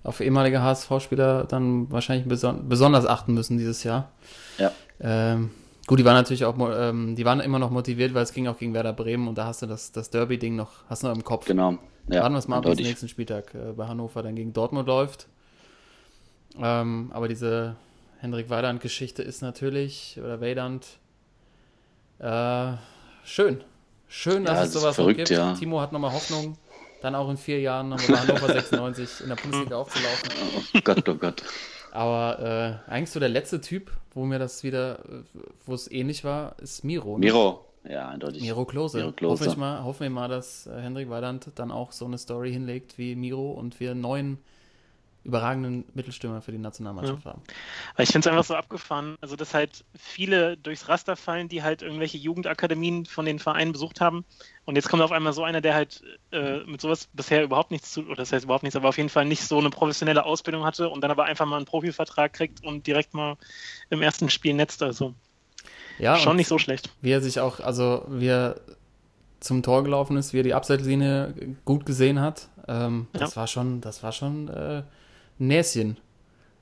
auf ehemalige HSV-Spieler dann wahrscheinlich beson besonders achten müssen dieses Jahr. Ja. Ähm, gut, die waren natürlich auch, ähm, die waren immer noch motiviert, weil es ging auch gegen Werder Bremen und da hast du das, das Derby-Ding noch, hast du noch im Kopf. Genau. Ja, Warten wir es mal ab, bis nächsten Spieltag äh, bei Hannover dann gegen Dortmund läuft. Ähm, aber diese Hendrik Weidand-Geschichte ist natürlich, oder Weidand, äh, schön. Schön, dass Ja, es sowas noch verrückt, gibt. ja. Timo hat nochmal Hoffnung, dann auch in vier Jahren nochmal bei Hannover 96 in der Bundesliga aufzulaufen. Oh Gott, oh Gott. Aber äh, eigentlich so der letzte Typ, wo mir das wieder, wo es ähnlich war, ist Miro. ne? Miro. Ja, eindeutig. Miro Klose. Miro Klose. Hoffe ich mal, hoffen wir mal, dass äh, Hendrik Weidand dann auch so eine Story hinlegt wie Miro und wir einen neuen überragenden Mittelstürmer für die Nationalmannschaft haben. Weil ich finde es einfach so abgefahren, also dass halt viele durchs Raster fallen, die halt irgendwelche Jugendakademien von den Vereinen besucht haben. Und jetzt kommt auf einmal so einer, der halt äh, mit sowas bisher überhaupt nichts zu, oder das heißt überhaupt nichts, aber auf jeden Fall nicht so eine professionelle Ausbildung hatte und dann aber einfach mal einen Profivertrag kriegt und direkt mal im ersten Spiel netzt. Also Ja, schon nicht so schlecht. wie er sich auch, also wie er zum Tor gelaufen ist, wie er die Abseitslinie gut gesehen hat, ähm, das Ja. war schon, das war schon äh, Näschen.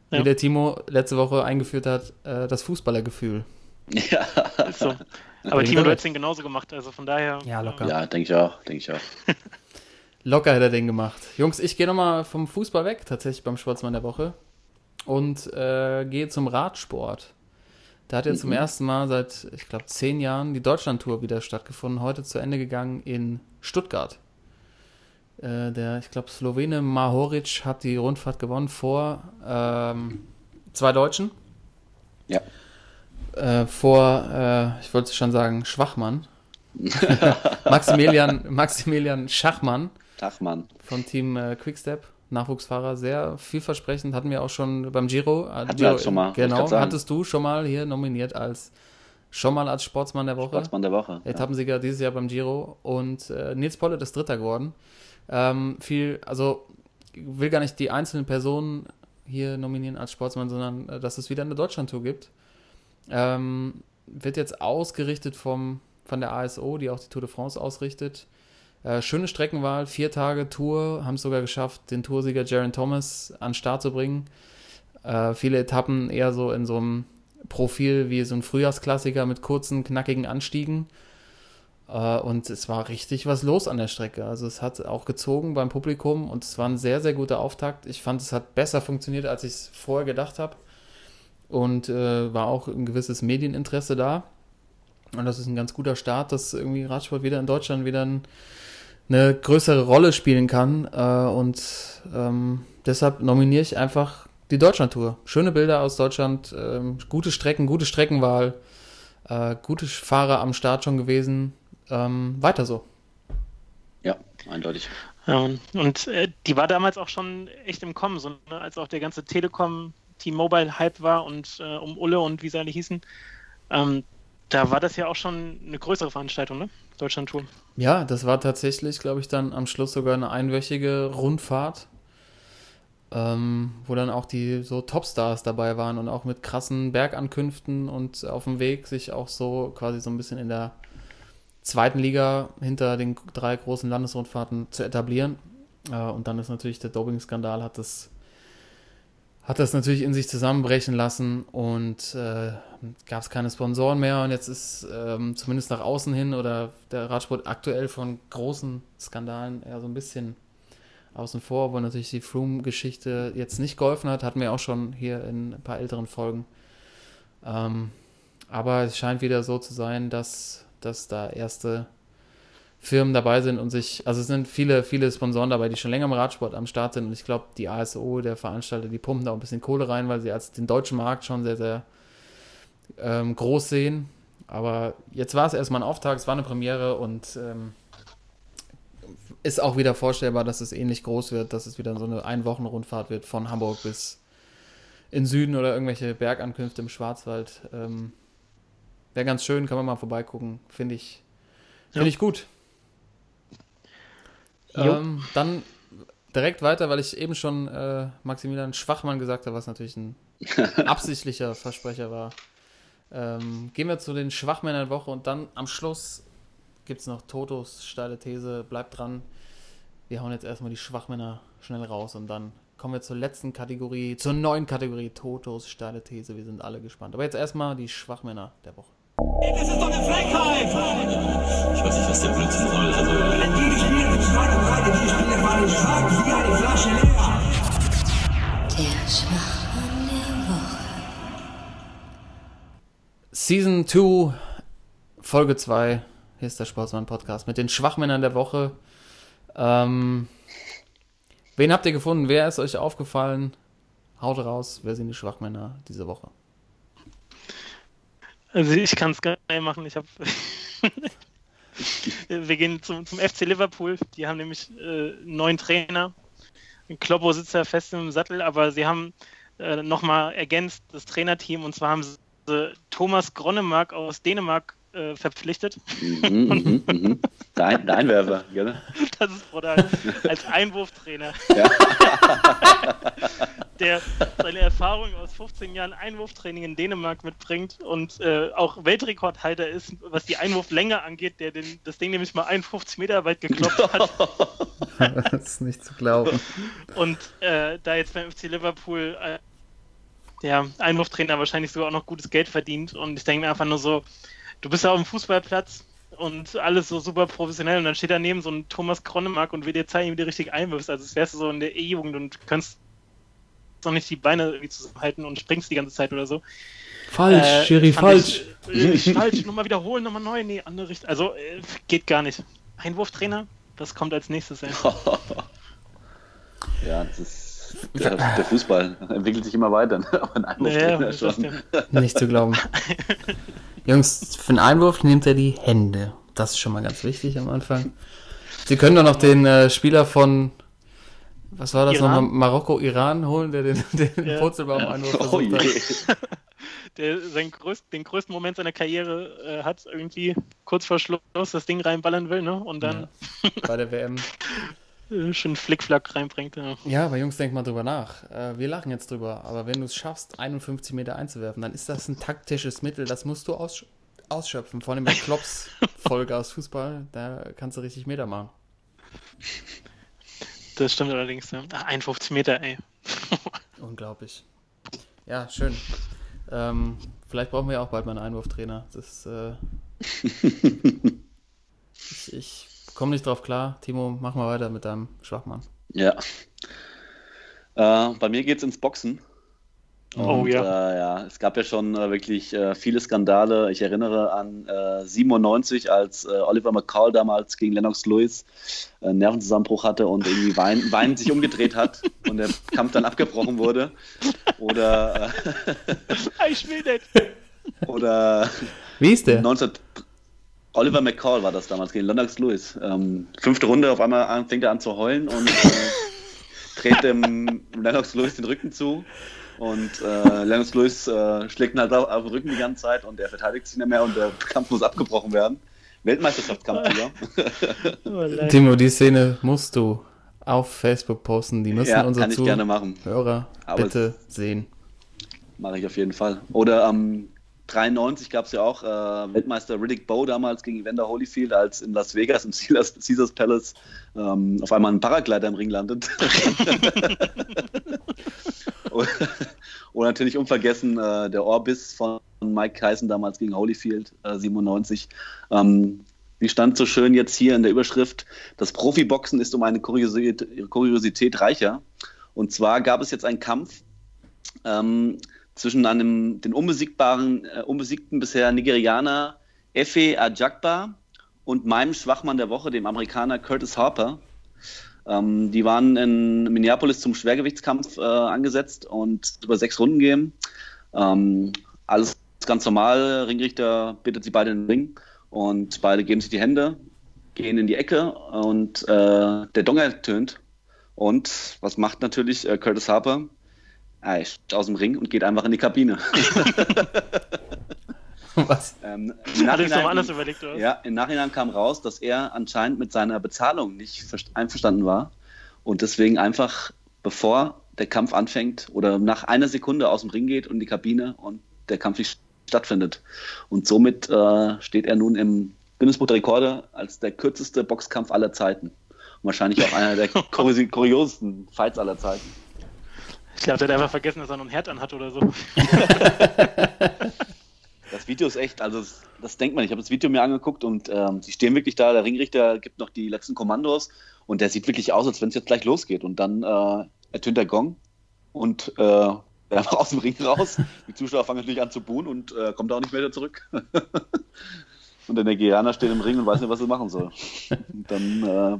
Wie Ja. der Timo letzte Woche eingeführt hat, äh, das Fußballergefühl. Ja, Ist so. Aber Timo, du hättest ihn genauso gemacht, also von daher. Ja, locker. ja denke ich auch. Denke ich auch. Locker hätte er den gemacht. Jungs, ich gehe nochmal vom Fußball weg, tatsächlich beim Sportsmann der Woche. Und äh, gehe zum Radsport. Da hat jetzt zum ersten Mal seit, ich glaube, zehn Jahren die Deutschlandtour wieder stattgefunden. Heute zu Ende gegangen in Stuttgart. Äh, der, ich glaube, Slowene Mahoric hat die Rundfahrt gewonnen vor ähm, zwei Deutschen. Ja. Äh, vor, äh, ich wollte schon sagen, Schwachmann. Maximilian, Maximilian Schachmann Tag, Mann. von Team äh, Quickstep. Nachwuchsfahrer, sehr vielversprechend. Hatten wir auch schon beim Giro. Äh, Hatten Giro wir schon mal, Genau, hattest du schon mal hier nominiert als schon mal als Sportsmann der Woche. Sportsmann der Woche. Ja. Etappensieger dieses Jahr beim Giro. Und äh, Nils Pollitt ist Dritter geworden. Ähm, viel, also will gar nicht die einzelnen Personen hier nominieren als Sportsmann, sondern äh, dass es wieder eine Deutschlandtour gibt. Ähm, wird jetzt ausgerichtet vom, von der ASO, die auch die Tour de France ausrichtet. Äh, schöne Streckenwahl, vier Tage Tour, haben es sogar geschafft, den Toursieger Jaron Thomas an den Start zu bringen. Äh, viele Etappen eher so in so einem Profil wie so ein Frühjahrsklassiker mit kurzen, knackigen Anstiegen. Äh, und es war richtig was los an der Strecke. Also es hat auch gezogen beim Publikum und es war ein sehr, sehr guter Auftakt. Ich fand, es hat besser funktioniert, als ich es vorher gedacht habe. Und äh, war auch ein gewisses Medieninteresse da. Und das ist ein ganz guter Start, dass irgendwie Radsport wieder in Deutschland wieder ein, eine größere Rolle spielen kann. Äh, und ähm, deshalb nominiere ich einfach die Deutschlandtour. Schöne Bilder aus Deutschland, ähm, gute Strecken, gute Streckenwahl, äh, gute Fahrer am Start schon gewesen. Ähm, weiter so. Ja, eindeutig. Ja, und äh, die war damals auch schon echt im Kommen, so, ne, als auch der ganze Telekom T-Mobile-Hype war und äh, um Ulle und wie sie alle hießen. Ähm, da war das ja auch schon eine größere Veranstaltung, ne? Deutschland-Tour. Ja, das war tatsächlich, glaube ich, dann am Schluss sogar eine einwöchige Rundfahrt, ähm, wo dann auch die so Topstars dabei waren und auch mit krassen Bergankünften und auf dem Weg sich auch so quasi so ein bisschen in der zweiten Liga hinter den drei großen Landesrundfahrten zu etablieren. Äh, und dann ist natürlich der Doping-Skandal hat das hat das natürlich in sich zusammenbrechen lassen und äh, gab es keine Sponsoren mehr und jetzt ist ähm, zumindest nach außen hin oder der Radsport aktuell von großen Skandalen eher so ein bisschen außen vor, wo natürlich die Froome-Geschichte jetzt nicht geholfen hat, hatten wir auch schon hier in ein paar älteren Folgen. Ähm, aber es scheint wieder so zu sein, dass, dass da erste Firmen dabei sind und sich, also es sind viele, viele Sponsoren dabei, die schon länger im Radsport am Start sind und ich glaube, die ASO, der Veranstalter, die pumpen da auch ein bisschen Kohle rein, weil sie als den deutschen Markt schon sehr, sehr ähm, groß sehen. Aber jetzt war es erstmal ein Auftakt, es war eine Premiere und ähm, ist auch wieder vorstellbar, dass es ähnlich groß wird, dass es wieder so eine Ein-Wochen-Rundfahrt wird von Hamburg bis in Süden oder irgendwelche Bergankünfte im Schwarzwald. Ähm, Wäre ganz schön, kann man mal vorbeigucken, finde ich, finde Ja. ich gut. Ähm, dann direkt weiter, weil ich eben schon äh, Maximilian Schwachmann gesagt habe, was natürlich ein absichtlicher Versprecher war. Ähm, gehen wir zu den Schwachmännern der Woche und dann am Schluss gibt es noch Totos steile These. Bleibt dran. Wir hauen jetzt erstmal die Schwachmänner schnell raus und dann kommen wir zur letzten Kategorie, zur neuen Kategorie Totos steile These. Wir sind alle gespannt. Aber jetzt erstmal die Schwachmänner der Woche. Das ist doch eine Frechheit! Ich weiß nicht, was der Blödsinn soll. Also, Wenn die Spiele mit zwei und drei, die Spiele waren ich stark wie eine Flasche leer. Der Schwachmann der Woche. Season 2, Folge 2. Hier ist der Sportsmann-Podcast mit den Schwachmännern der Woche. Ähm, wen habt ihr gefunden? Wer ist euch aufgefallen? Haut raus, wer sind die Schwachmänner diese Woche? Also ich kann es geil machen. Ich habe. Wir gehen zum, zum FC Liverpool. Die haben nämlich äh, einen neuen Trainer. Kloppo sitzt ja fest im Sattel, aber sie haben äh, nochmal ergänzt das Trainerteam und zwar haben sie Thomas Gronnemark aus Dänemark äh, verpflichtet. Mhm, mhm, mhm. Der, Ein der Einwerfer, gell? Das ist brutal. Als Einwurftrainer. Ja. der seine Erfahrung aus 15 Jahren Einwurftraining in Dänemark mitbringt und äh, auch Weltrekordhalter ist, was die Einwurflänge angeht, der den, das Ding nämlich mal 51 Meter weit geklopft hat. das ist nicht zu glauben. Und äh, da jetzt beim FC Liverpool äh, der Einwurftrainer wahrscheinlich sogar auch noch gutes Geld verdient. Und ich denke mir einfach nur so, du bist ja auf dem Fußballplatz und alles so super professionell und dann steht daneben so ein Thomas Kronnemark und will dir zeigen, wie du richtig einwirfst. Also es wärst du so in der E-Jugend und könntest noch nicht die Beine irgendwie zusammenhalten und springst die ganze Zeit oder so. Falsch, Äh, Schiri, fand falsch. Ich, äh, falsch, nochmal wiederholen, nochmal neu, nee, andere Richtung. Also äh, geht gar nicht. Einwurftrainer, das kommt als nächstes. Ey. ja, das ist der, der Fußball entwickelt sich immer weiter. ne? Aber ein Naja? Nicht zu glauben. Jungs, für den Einwurf nimmt er die Hände. Das ist schon mal ganz wichtig am Anfang. Sie können doch noch den äh, Spieler von, was war das nochmal, Marokko, Iran holen, der den, den Ja. Purzelbaum-Einwurf Oh versucht je. hat. der seinen größten, den größten Moment seiner Karriere äh, hat, irgendwie kurz vor Schluss das Ding reinballern will, ne? Und dann Bei der WM. äh, schon Flickflack reinbringt. Ja. Ja, aber Jungs, denkt mal drüber nach. Äh, wir lachen jetzt drüber, aber wenn du es schaffst, 51 Meter einzuwerfen, dann ist das ein taktisches Mittel, das musst du aus, ausschöpfen. Vor allem bei Klops Folge aus Fußball, da kannst du richtig Meter machen. Das stimmt allerdings. Ja. Ach, 51 Meter, ey. Unglaublich. Ja, schön. Ähm, vielleicht brauchen wir ja auch bald mal einen Einwurftrainer. Das, äh, ich ich komme nicht drauf klar. Timo, mach mal weiter mit deinem Schwachmann. Ja. Äh, bei mir geht es ins Boxen. Oh Und, ja. Äh, ja, es gab ja schon äh, wirklich äh, viele Skandale. Ich erinnere an äh, 97, als äh, Oliver McCall damals gegen Lennox Lewis äh, einen Nervenzusammenbruch hatte und irgendwie wein, weinend sich umgedreht hat und der Kampf dann abgebrochen wurde. Oder, Ich will nicht. äh, oder Wie ist der? 19... Oliver McCall war das damals gegen Lennox Lewis. Ähm, fünfte Runde, auf einmal an- fängt er an zu heulen und äh, dreht dem Lennox Lewis den Rücken zu. Und äh, Lennox Lewis äh, schlägt ihn halt auf, auf den Rücken die ganze Zeit und der verteidigt sich nicht mehr und der Kampf muss abgebrochen werden. Weltmeisterschaftskampf sogar. Oh, leid. Timo, die Szene musst du auf Facebook posten. Die müssen ja, unsere kann ich gerne machen. Zuhörer Aber bitte sehen. Mache ich auf jeden Fall. Oder am 93 gab es ja auch äh, Weltmeister Riddick Bowe damals gegen Evander Holyfield, als in Las Vegas im Caesars, Caesars Palace ähm, auf einmal ein Paraglider im Ring landet. Und und natürlich unvergessen äh, der Orbis von Mike Tyson damals gegen Holyfield, äh, 97. Ähm, wie stand so schön jetzt hier in der Überschrift, das Profiboxen ist um eine Kuriosität, Kuriosität reicher. Und zwar gab es jetzt einen Kampf ähm, zwischen einem, den unbesiegbaren, äh, unbesiegten bisher Nigerianer Efe Ajakba und meinem Schwachmann der Woche, dem Amerikaner Curtis Harper. Ähm, die waren in Minneapolis zum Schwergewichtskampf äh, angesetzt und über sechs Runden gehen. Ähm, alles ganz normal. Ringrichter bittet sie beide in den Ring und beide geben sich die Hände, gehen in die Ecke und äh, der Dong ertönt. Und was macht natürlich äh, Curtis Harper? Er steigt aus dem Ring und geht einfach in die Kabine. Was? ähm, im Nachhinein- anders überlegt, oder? ja, im Nachhinein kam raus, dass er anscheinend mit seiner Bezahlung nicht verst- einverstanden war und deswegen einfach, bevor der Kampf anfängt oder nach einer Sekunde aus dem Ring geht und die Kabine und der Kampf nicht stattfindet. Und somit äh, steht er nun im Guinness-Buch der Rekorde als der kürzeste Boxkampf aller Zeiten. Und wahrscheinlich auch einer der kuriosesten Fights aller Zeiten. Ich glaube, der hat einfach vergessen, dass er noch ein Herd anhat oder so. Das Video ist echt, also das, das denkt man. Ich habe das Video mir angeguckt und ähm, die stehen wirklich da. Der Ringrichter gibt noch die letzten Kommandos und der sieht wirklich aus, als wenn es jetzt gleich losgeht. Und dann äh, ertönt der Gong und äh, er einfach aus dem Ring raus. Die Zuschauer fangen natürlich an zu buhen und äh, kommt auch nicht mehr zurück. und der Nigerianer steht im Ring und weiß nicht, was er machen soll. Und dann äh,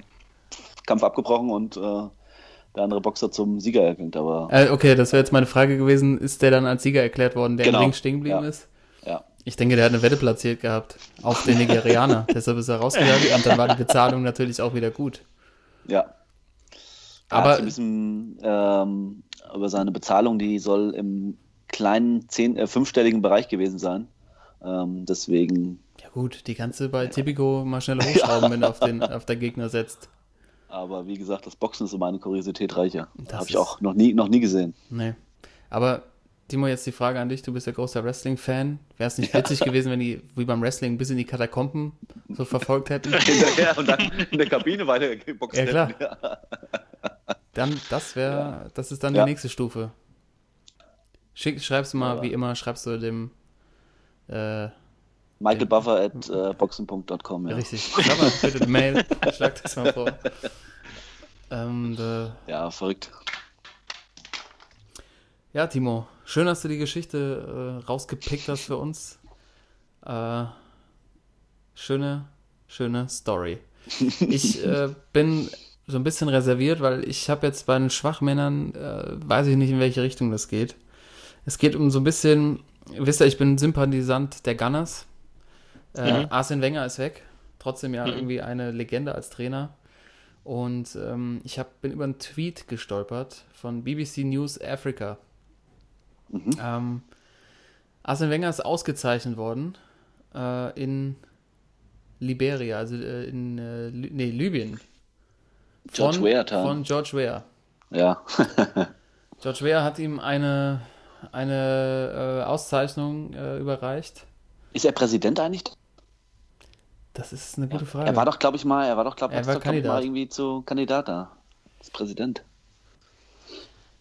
Kampf abgebrochen und äh, der andere Boxer zum Sieger erklärt. Aber Äh, okay, das wäre jetzt meine Frage gewesen. Ist der dann als Sieger erklärt worden, der Genau, im Ring stehen geblieben ja. ist? ja, Ich denke, der hat eine Wette platziert gehabt auf den Nigerianer. Deshalb ist er rausgegangen und dann war die Bezahlung natürlich auch wieder gut. Ja. Aber- Aber ein bisschen ähm, über seine Bezahlung, die soll im kleinen zehn, äh, fünfstelligen Bereich gewesen sein. Ähm, deswegen, Ja gut, die kannst du bei Tipico mal schnell hochschrauben, wenn du auf, den, auf der Gegner setzt. aber wie gesagt, das Boxen ist um eine Kuriosität reicher. Das Habe ich auch noch nie, noch nie gesehen. Nee. Aber Timo, jetzt die Frage an dich. Du bist ja großer Wrestling-Fan. Wäre es nicht witzig gewesen, wenn die, wie beim Wrestling, bis in die Katakomben so verfolgt hätten? Hinterher und dann in der Kabine weitergeboxt. Ja, klar. hätten. Ja. Dann, das wäre, das ist dann Ja. die nächste Stufe. Schick, schreibst du mal, wie immer, schreibst du dem, äh, Michael Buffer at äh, boxen.com. Ja. richtig, schreib mal bitte Mail, schlag das mal vor. Ähm, äh, ja, verrückt. ja, Timo, schön, dass du die Geschichte äh, rausgepickt hast für uns. Äh, schöne, schöne Story. Ich äh, bin so ein bisschen reserviert, weil ich habe jetzt bei den Schwachmännern, äh, weiß ich nicht, in welche Richtung das geht. Es geht um so ein bisschen, wisst ihr, ich bin Sympathisant der Gunners. Äh, Mhm. Arsene Wenger ist weg, trotzdem ja irgendwie eine Legende als Trainer. Und ähm, ich hab, bin über einen Tweet gestolpert von BBC News Africa. Ähm, Arsene Wenger ist ausgezeichnet worden äh, in Liberia, also äh, in äh, nee, Libyen. George von, Weah. Von George Weah. Ja. George Weah hat ihm eine, eine äh, Auszeichnung äh, überreicht. ist er Präsident eigentlich? Das ist eine gute Frage. Er war doch, glaube ich, mal, er war doch, glaube ich, war glaub ich, mal irgendwie zu Kandidat da. Als Präsident.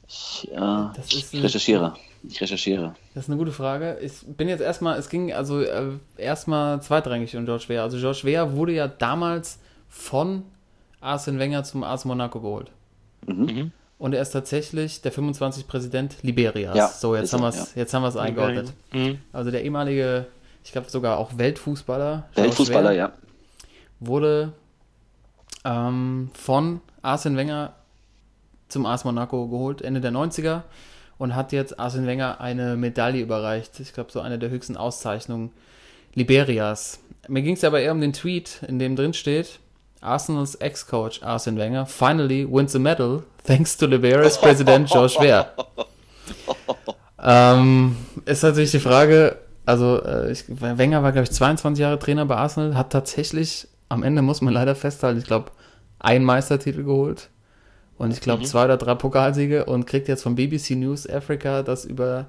Ich, äh, Das ist ich eine- recherchiere. Ich recherchiere. Das ist eine gute Frage. Ich bin jetzt erstmal, es ging also äh, erstmal zweitrangig um George Weah. Also George Weah wurde ja damals von Arsene Wenger zum AS Monaco geholt. Mhm. Und er ist tatsächlich der 25 Präsident Liberias. Ja, so, jetzt haben er, wir es ja. jetzt haben wir es eingeordnet. Mhm. Also der ehemalige, ich glaube sogar auch Weltfußballer, Weltfußballer, ja. wurde ähm, von Arsene Wenger zum AS Monaco geholt, Ende der 90er und hat jetzt Arsene Wenger eine Medaille überreicht. Ich glaube, so eine der höchsten Auszeichnungen Liberias. Mir ging es aber eher um den Tweet, in dem drin steht, Arsenal's ex-coach Arsene Wenger finally wins a medal thanks to Liberia's President George Weah. ähm, ist natürlich die Frage, also äh, ich, Wenger war, glaube ich, 22 Jahre Trainer bei Arsenal, hat tatsächlich, am Ende muss man leider festhalten, ich glaube, einen Meistertitel geholt und ich glaube zwei oder drei Pokalsiege und kriegt jetzt von BBC News Africa das über,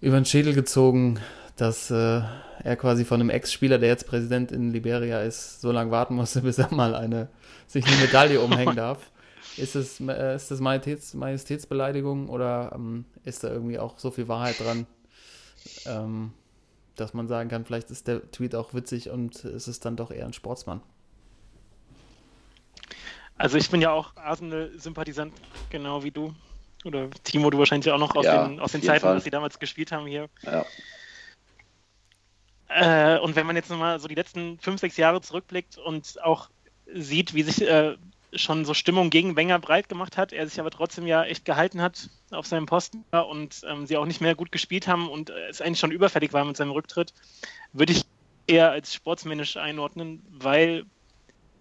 über den Schädel gezogen, dass äh, er quasi von einem Ex-Spieler, der jetzt Präsident in Liberia ist, so lange warten musste, bis er mal eine, sich eine Medaille umhängen darf. Ist das, äh, ist das Majestäts, Majestätsbeleidigung oder ähm, ist da irgendwie auch so viel Wahrheit dran, ähm, dass man sagen kann, vielleicht ist der Tweet auch witzig und es ist dann doch eher ein Sportsmann. Also ich bin ja auch Arsenal-Sympathisant, genau wie du. Oder Timo, du wahrscheinlich auch noch aus Ja, den, aus den Zeiten, Fall. dass sie damals gespielt haben hier. ja. Äh, und wenn man jetzt nochmal so die letzten fünf, sechs Jahre zurückblickt und auch sieht, wie sich äh, schon so Stimmung gegen Wenger breit gemacht hat, er sich aber trotzdem ja echt gehalten hat auf seinem Posten und ähm, sie auch nicht mehr gut gespielt haben und äh, es eigentlich schon überfällig war mit seinem Rücktritt, würde ich eher als sportsmännisch einordnen, weil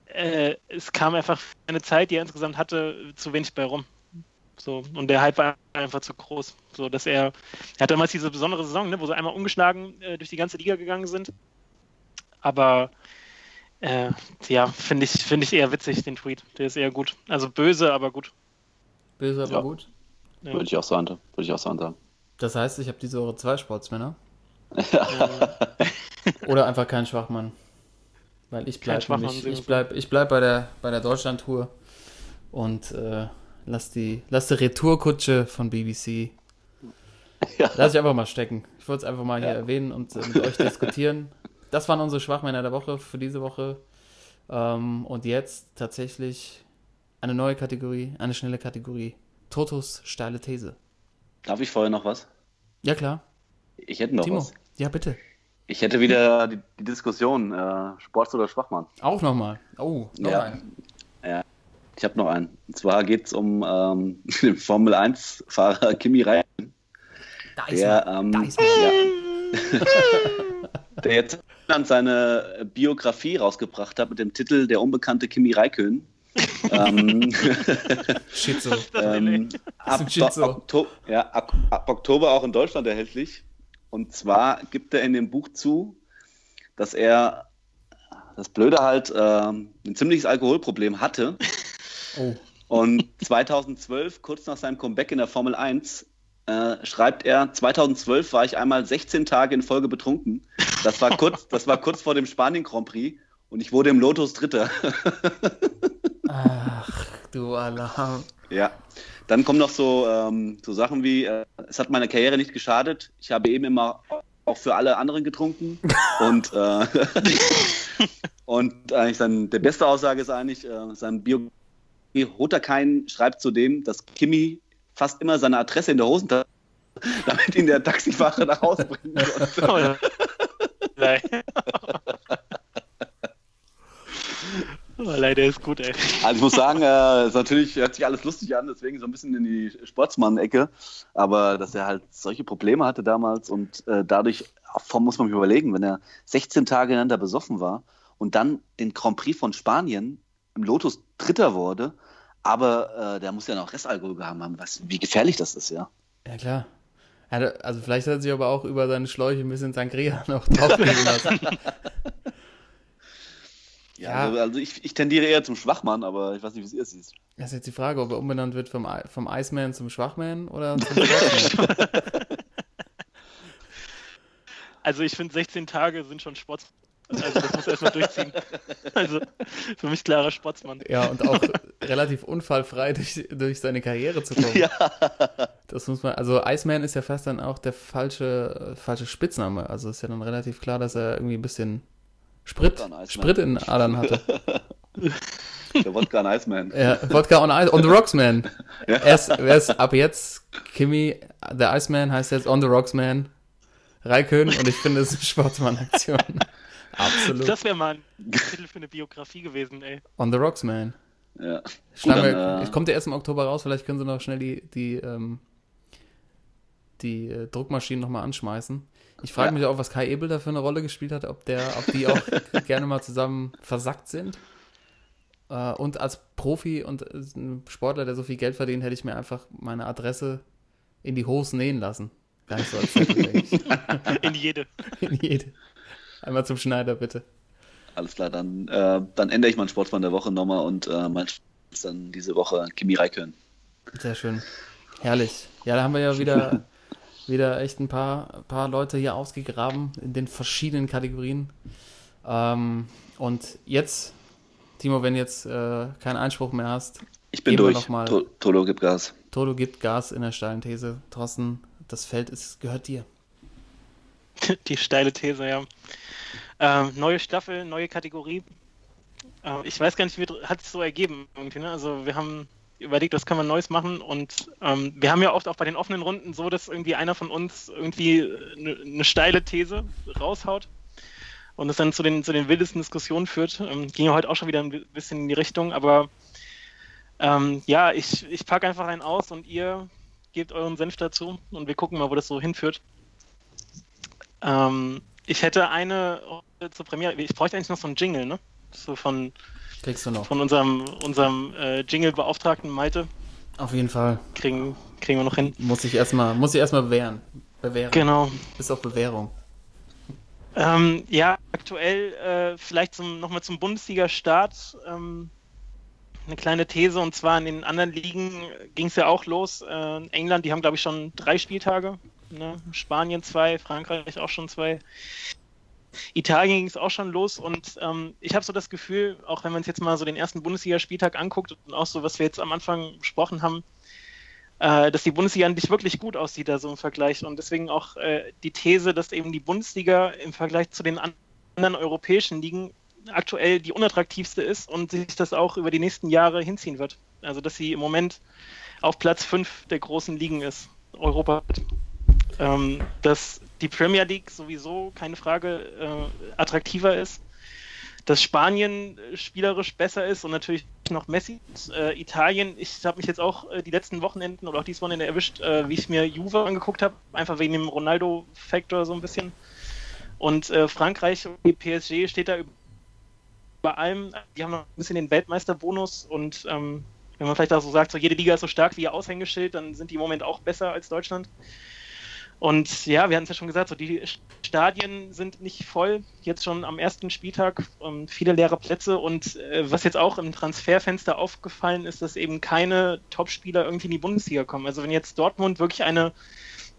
äh, es kam einfach eine Zeit, die er insgesamt hatte, zu wenig bei rum. So, und der Hype war einfach zu groß. So, dass er, er hat damals diese besondere Saison, ne, wo sie einmal ungeschlagen äh, durch die ganze Liga gegangen sind. Aber Äh, ja, finde ich, find ich eher witzig, den Tweet. Der ist eher gut. Also böse, aber gut. Böse, aber Ja. gut. Ja. Würde ich auch so. Würde ich auch so. Das heißt, ich habe diese Woche zwei Sportsmänner. Oder einfach kein Schwachmann. Weil ich Kein bleib, Schwachmann, nämlich, sehen ich bleib, ich bleib bei der, bei der Deutschland-Tour und äh, lass, die, lass die Retourkutsche von BBC. Ja. Lass ich einfach mal stecken. Ich wollte es einfach mal hier Ja. erwähnen und äh, mit euch diskutieren. Das waren unsere Schwachmänner der Woche für diese Woche. Ähm, und jetzt tatsächlich eine neue Kategorie, eine schnelle Kategorie. Totos steile These. Darf ich vorher noch was? Ja, klar. Ich hätte noch Timo. was. Ja, bitte. Ich hätte wieder die, die Diskussion, äh, Sports oder Schwachmann. Auch nochmal. Oh, noch Ja. ein. Ich habe noch einen. Und zwar geht es um ähm, den Formel 1-Fahrer Kimi Räikkönen, Da ist der, man. ähm, Da ist man. ja, der jetzt dann seine Biografie rausgebracht hat mit dem Titel Der unbekannte Kimi Räikkönen. ähm, Schizo. ähm, ab. Okto ja, ab, ab Oktober auch in Deutschland erhältlich. Und zwar gibt er in dem Buch zu, dass er das Blöde halt ähm, ein ziemliches Alkoholproblem hatte. Oh. Und 2012, kurz nach seinem Comeback in der Formel 1, äh, schreibt er, 2012 war ich einmal 16 Tage in Folge betrunken. Das war kurz, das war kurz vor dem Spanien Grand Prix und ich wurde im Lotus Dritter. Ach, du Alarm. Ja. Dann kommen noch so, ähm, so Sachen wie, äh, es hat meiner Karriere nicht geschadet. Ich habe eben immer auch für alle anderen getrunken. und äh, und eigentlich sein, der beste Aussage ist eigentlich, äh, sein Bio Hoterkein schreibt zudem, dass Kimi fast immer seine Adresse in der Hosentasche damit ihn der Taxifahrer nach Hause bringen konnte. Oh, ja. Nein. Oh, leider ist gut, ey. Also ich muss sagen, äh, ist natürlich hört sich alles lustig an, deswegen so ein bisschen in die Sportsmann-Ecke. Aber dass er halt solche Probleme hatte damals und äh, dadurch, auch, muss man sich überlegen, wenn er 16 Tage hintereinander besoffen war und dann den Grand Prix von Spanien im Lotus Dritter wurde, aber äh, der muss ja noch Restalkohol gehabt haben. Was, wie gefährlich das ist, ja. Ja, klar. Also vielleicht hat er sich aber auch über seine Schläuche ein bisschen Sangria noch drauflegen lassen. Ja, Ja. Also, also ich, ich tendiere eher zum Schwachmann, aber ich weiß nicht, wie es ihr siehst. Das ist jetzt die Frage, ob er umbenannt wird vom, vom Iceman zum Schwachman oder zum Sportsman. Also ich finde 16 Tage sind schon Sport. Also das muss erstmal durchziehen. Also für mich klarer Sportsmann. ja, und auch relativ unfallfrei durch, durch seine Karriere zu kommen. Ja. Das muss man, also Iceman ist ja fast dann auch der falsche, falsche Spitzname. Also ist ja dann relativ klar, dass er irgendwie ein bisschen Sprit, und. Sprit in Adern hatte. Der Wodka und Iceman. Ja, Wodka on, Ice, on the Rocks Man. Erst, erst ab jetzt, Kimi, der Iceman heißt jetzt On the Rocks Man. Raikön und ich finde es eine Sportsmann-Aktion. Absolut. Das wäre mal ein Titel für eine Biografie gewesen, ey. On the Rocks Man. Ja. Dann, äh, kommt der erst im Oktober raus, vielleicht können sie noch schnell die, die, ähm, die äh, Druckmaschinen nochmal anschmeißen. Ich frage Ja. mich auch, was Kai Ebel da für eine Rolle gespielt hat, ob der, ob die auch gerne mal zusammen versackt sind. Äh, und als Profi und äh, ein Sportler, der so viel Geld verdient, hätte ich mir einfach meine Adresse in die Hose nähen lassen. Gar nicht so als Zettel, denke ich. In jede. In jede. Einmal zum Schneider, bitte. Alles klar, dann, äh, dann ändere ich meinen Sportsmann der Woche nochmal und äh, mein dann diese Woche Kimi Räikkönen. Sehr schön. Herrlich. Ja, da haben wir ja wieder, wieder echt ein paar, paar Leute hier ausgegraben in den verschiedenen Kategorien. Ähm, und jetzt, Timo, wenn jetzt äh, keinen Einspruch mehr hast, Ich bin durch. noch mal- To Tolo gibt Gas. Toto gibt Gas in der steilen These. Thorsten, das Feld ist, gehört dir. Die steile These, ja. Ähm, neue Staffel, neue Kategorie. Ähm, ich weiß gar nicht, wie hat es so ergeben irgendwie. Ne? Also wir haben überlegt, was können wir Neues machen und ähm, wir haben ja oft auch bei den offenen Runden so, dass irgendwie einer von uns irgendwie eine, eine steile These raushaut und es dann zu den, zu den wildesten Diskussionen führt. Ähm, ging ja heute auch schon wieder ein bisschen in die Richtung, aber ähm, ja, ich, ich packe einfach einen aus und ihr gebt euren Senf dazu und wir gucken mal, wo das so hinführt. Ähm, ich hätte eine äh, zur Premiere. Ich bräuchte eigentlich noch so einen Jingle, ne? So von, Kriegst du noch. von unserem, unserem äh, Jingle-Beauftragten Malte. Auf jeden Fall. Kriegen, kriegen wir noch hin. Muss ich erstmal, muss ich erstmal bewähren. Bewähren. Genau. Bis auf Bewährung. Ähm, ja, aktuell äh, vielleicht zum, nochmal zum Bundesliga-Start ähm, eine kleine These und zwar in den anderen Ligen ging es ja auch los. Äh, England, die haben glaube ich schon drei Spieltage, ne? Spanien zwei, Frankreich auch schon zwei. Italien ging es auch schon los und ähm, ich habe so das Gefühl, auch wenn man uns jetzt mal so den ersten Bundesligaspieltag anguckt und auch so, was wir jetzt am Anfang besprochen haben, äh, dass die Bundesliga an dich wirklich gut aussieht, da so im Vergleich. Und deswegen auch äh, die These, dass eben die Bundesliga im Vergleich zu den anderen europäischen Ligen aktuell die unattraktivste ist und sich das auch über die nächsten Jahre hinziehen wird. Also dass sie im Moment auf Platz 5 der großen Ligen ist, Europa. Ähm, dass die Premier League sowieso, keine Frage, äh, attraktiver ist. Dass Spanien äh, spielerisch besser ist und natürlich noch Messi. Äh, Italien, ich habe mich jetzt auch äh, die letzten Wochenenden oder auch dieses Wochenende erwischt, äh, wie ich mir Juve angeguckt habe, einfach wegen dem Ronaldo-Faktor so ein bisschen. Und äh, Frankreich und die PSG steht da bei allem, die haben noch ein bisschen den Weltmeisterbonus und ähm, wenn man vielleicht auch so sagt, so jede Liga ist so stark wie ihr Aushängeschild, dann sind die im Moment auch besser als Deutschland. Und ja, wir hatten es ja schon gesagt, so die Stadien sind nicht voll, jetzt schon am ersten Spieltag, um, viele leere Plätze. Und äh, was jetzt auch im Transferfenster aufgefallen ist, dass eben keine Topspieler irgendwie in die Bundesliga kommen. Also wenn jetzt Dortmund wirklich eine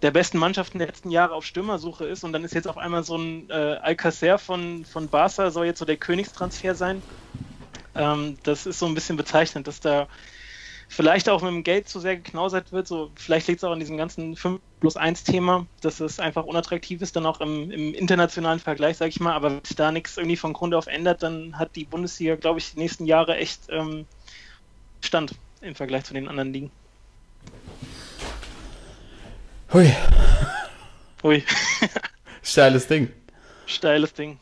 der besten Mannschaften der letzten Jahre auf Stürmersuche ist und dann ist jetzt auf einmal so ein äh, Alcacer von, von Barca soll jetzt so der Königstransfer sein. Ähm, das ist so ein bisschen bezeichnend, dass da vielleicht auch mit dem Geld zu sehr geknausert wird. So, vielleicht liegt es auch an diesem ganzen 5 plus 1 Thema, dass es einfach unattraktiv ist, dann auch im, im internationalen Vergleich, sage ich mal. Aber wenn sich da nichts irgendwie von Grunde auf ändert, dann hat die Bundesliga, glaube ich, die nächsten Jahre echt ähm, Stand im Vergleich zu den anderen Ligen. Hui. Hui. Steiles Ding. Steiles Ding.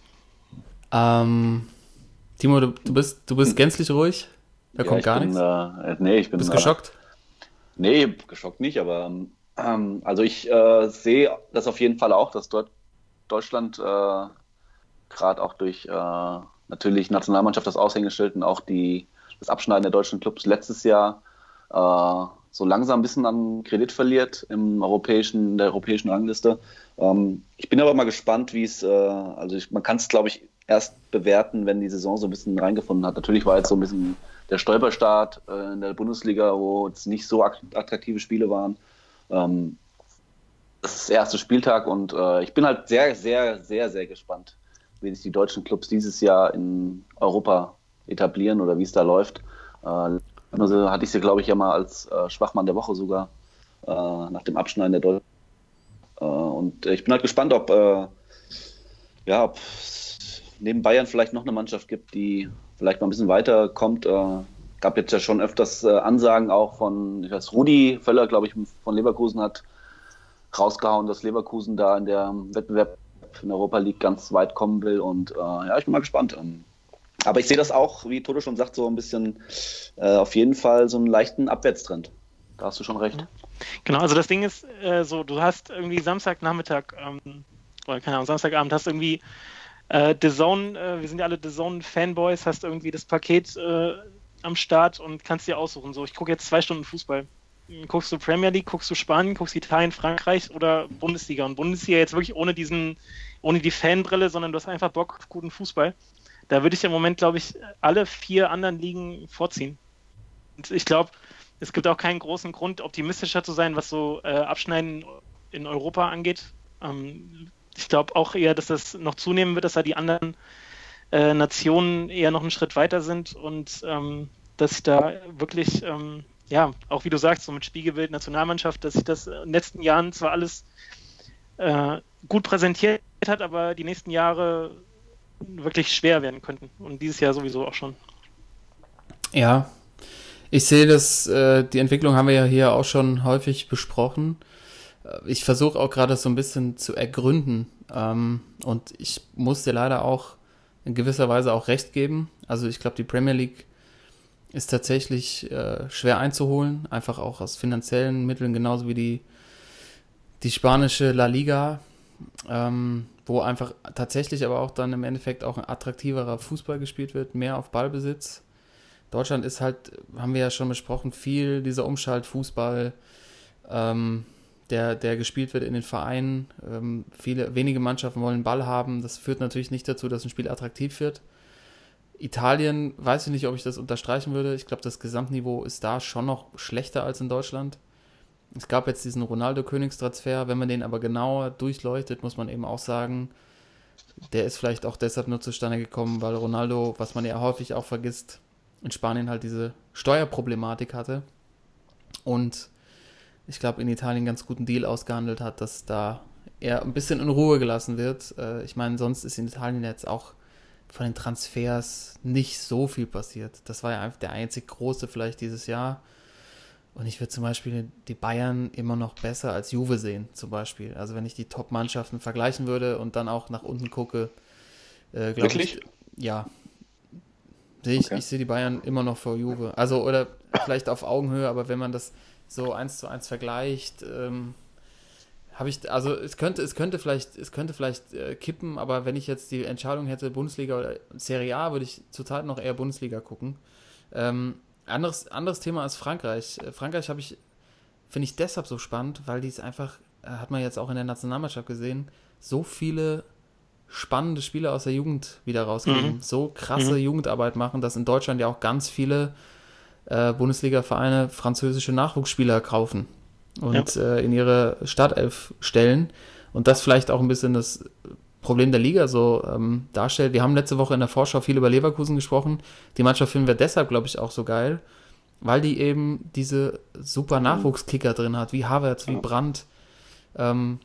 Ähm, Timo, du, du, bist, du bist gänzlich ruhig? Da Ja, kommt gar bin, nichts? Äh, nee, ich bin bist geschockt? Nee, geschockt nicht, aber ähm, also ich äh, sehe das auf jeden Fall auch, dass dort Deutschland äh, gerade auch durch äh, natürlich Nationalmannschaft das Aushängeschild und auch die, das Abschneiden der deutschen Clubs letztes Jahr äh, so langsam ein bisschen an Kredit verliert im europäischen, der europäischen Rangliste. Ähm, ich bin aber mal gespannt, wie es, äh, also ich, man kann es, glaube ich, erst bewerten, wenn die Saison so ein bisschen reingefunden hat. Natürlich war jetzt so ein bisschen der Stolperstart äh, in der Bundesliga, wo es nicht so attraktive Spiele waren. Ähm, das ist der erste Spieltag und äh, ich bin halt sehr, sehr, sehr, sehr gespannt, wie sich die deutschen Clubs dieses Jahr in Europa etablieren oder wie es da läuft. Äh, also hatte ich sie, glaube ich, ja mal als äh, Schwachmann der Woche sogar äh, nach dem Abschneiden der Deutschen. Äh, und ich bin halt gespannt, ob, äh, ja, ob es neben Bayern vielleicht noch eine Mannschaft gibt, die vielleicht mal ein bisschen weiterkommt. Äh, gab jetzt ja schon öfters äh, Ansagen auch von, ich weiß, Rudi Völler, glaube ich, von Leverkusen hat rausgehauen, dass Leverkusen da in der Wettbewerb in Europa League ganz weit kommen will. Und äh, ja, ich bin mal gespannt. Ähm, aber ich sehe das auch, wie Toto schon sagt, so ein bisschen äh, auf jeden Fall so einen leichten Abwärtstrend. Da hast du schon recht. Genau, also das Ding ist äh, so, du hast irgendwie Samstagnachmittag ähm, oder keine Ahnung, Samstagabend hast irgendwie äh, The Zone, äh, wir sind ja alle The Zone Fanboys, hast irgendwie das Paket äh, am Start und kannst dir aussuchen. So, ich gucke jetzt zwei Stunden Fußball. Guckst du Premier League, guckst du Spanien, guckst du Italien, Frankreich oder Bundesliga? Und Bundesliga jetzt wirklich ohne diesen, ohne die Fanbrille, sondern du hast einfach Bock auf guten Fußball. Da würde ich im Moment, glaube ich, alle vier anderen Ligen vorziehen. Und ich glaube, es gibt auch keinen großen Grund, optimistischer zu sein, was so äh, Abschneiden in Europa angeht. Ähm, ich glaube auch eher, dass das noch zunehmen wird, dass da die anderen äh, Nationen eher noch einen Schritt weiter sind und ähm, dass sich da wirklich, ähm, ja, auch wie du sagst, so mit Spiegelbild Nationalmannschaft, dass sich das in den letzten Jahren zwar alles äh, gut präsentiert hat, aber die nächsten Jahre wirklich schwer werden könnten. Und dieses Jahr sowieso auch schon. Ja, ich sehe das, äh, die Entwicklung haben wir ja hier auch schon häufig besprochen. Äh, Ich versuche auch gerade so ein bisschen zu ergründen. Ähm, und ich muss dir leider auch in gewisser Weise auch recht geben. Also ich glaube, die Premier League ist tatsächlich äh, schwer einzuholen, einfach auch aus finanziellen Mitteln, genauso wie die, die spanische La Liga, ähm, wo einfach tatsächlich aber auch dann im Endeffekt auch ein attraktiverer Fußball gespielt wird, mehr auf Ballbesitz. Deutschland ist halt, haben wir ja schon besprochen, viel dieser Umschaltfußball. Ähm, der, der gespielt wird in den Vereinen. Ähm, viele, wenige Mannschaften wollen Ball haben. Das führt natürlich nicht dazu, dass ein Spiel attraktiv wird. Italien, weiß ich nicht, ob ich das unterstreichen würde. Ich glaube, das Gesamtniveau ist da schon noch schlechter als in Deutschland. Es gab jetzt diesen Ronaldo-Königstransfer. Wenn man den aber genauer durchleuchtet, muss man eben auch sagen, der ist vielleicht auch deshalb nur zustande gekommen, weil Ronaldo, was man ja häufig auch vergisst, in Spanien halt diese Steuerproblematik hatte. Und ich glaube, in Italien ganz guten Deal ausgehandelt hat, dass da er ein bisschen in Ruhe gelassen wird. Äh, ich meine, sonst ist in Italien jetzt auch von den Transfers nicht so viel passiert. Das war ja einfach der einzig große vielleicht dieses Jahr. Und ich würde zum Beispiel die Bayern immer noch besser als Juve sehen, zum Beispiel. Also wenn ich die Top-Mannschaften vergleichen würde und dann auch nach unten gucke, äh, glaube ich. Ja. Sehe ich, okay. ich sehe die Bayern immer noch vor Juve. Also, oder vielleicht auf Augenhöhe, aber wenn man das so eins zu eins vergleicht, ähm, habe ich, also es könnte, es könnte vielleicht, es könnte vielleicht äh, kippen, aber wenn ich jetzt die Entscheidung hätte, Bundesliga oder Serie A, würde ich zurzeit noch eher Bundesliga gucken. Ähm, anderes, anderes Thema ist Frankreich. Äh, Frankreich habe ich, finde ich deshalb so spannend, weil die es einfach, äh, hat man jetzt auch in der Nationalmannschaft gesehen, so viele spannende Spiele aus der Jugend wieder rauskriegen, mhm. so krasse mhm. Jugendarbeit machen, dass in Deutschland ja auch ganz viele äh, Bundesliga-Vereine französische Nachwuchsspieler kaufen und ja. äh, in ihre Startelf stellen und das vielleicht auch ein bisschen das Problem der Liga so ähm, darstellt. Wir haben letzte Woche in der Vorschau viel über Leverkusen gesprochen. Die Mannschaft finden wir deshalb, glaube ich, auch so geil, weil die eben diese super Nachwuchskicker drin hat, wie Havertz, wie Brandt, ähm,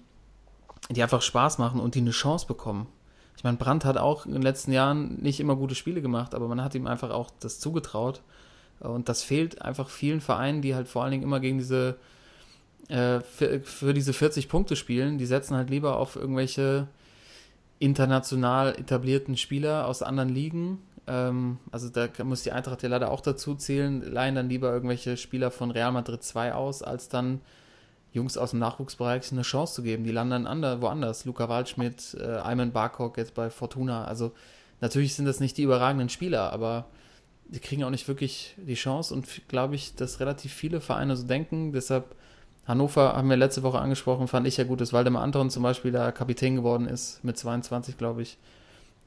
die einfach Spaß machen und die eine Chance bekommen. Ich meine, Brandt hat auch in den letzten Jahren nicht immer gute Spiele gemacht, aber man hat ihm einfach auch das zugetraut. Und das fehlt einfach vielen Vereinen, die halt vor allen Dingen immer gegen diese äh, für, für, diese 40 Punkte spielen, die setzen halt lieber auf irgendwelche international etablierten Spieler aus anderen Ligen. Ähm, also da muss die Eintracht ja leider auch dazu zählen, leihen dann lieber irgendwelche Spieler von Real Madrid 2 aus, als dann Jungs aus dem Nachwuchsbereich eine Chance zu geben. Die landen dann woanders. Luca Waldschmidt, äh, Ayman Barkok jetzt bei Fortuna. Also natürlich sind das nicht die überragenden Spieler, aber die kriegen auch nicht wirklich die Chance und glaube ich, dass relativ viele Vereine so denken. Deshalb Hannover haben wir letzte Woche angesprochen, fand ich ja gut, dass Waldemar Anton zum Beispiel da Kapitän geworden ist, mit 22, glaube ich,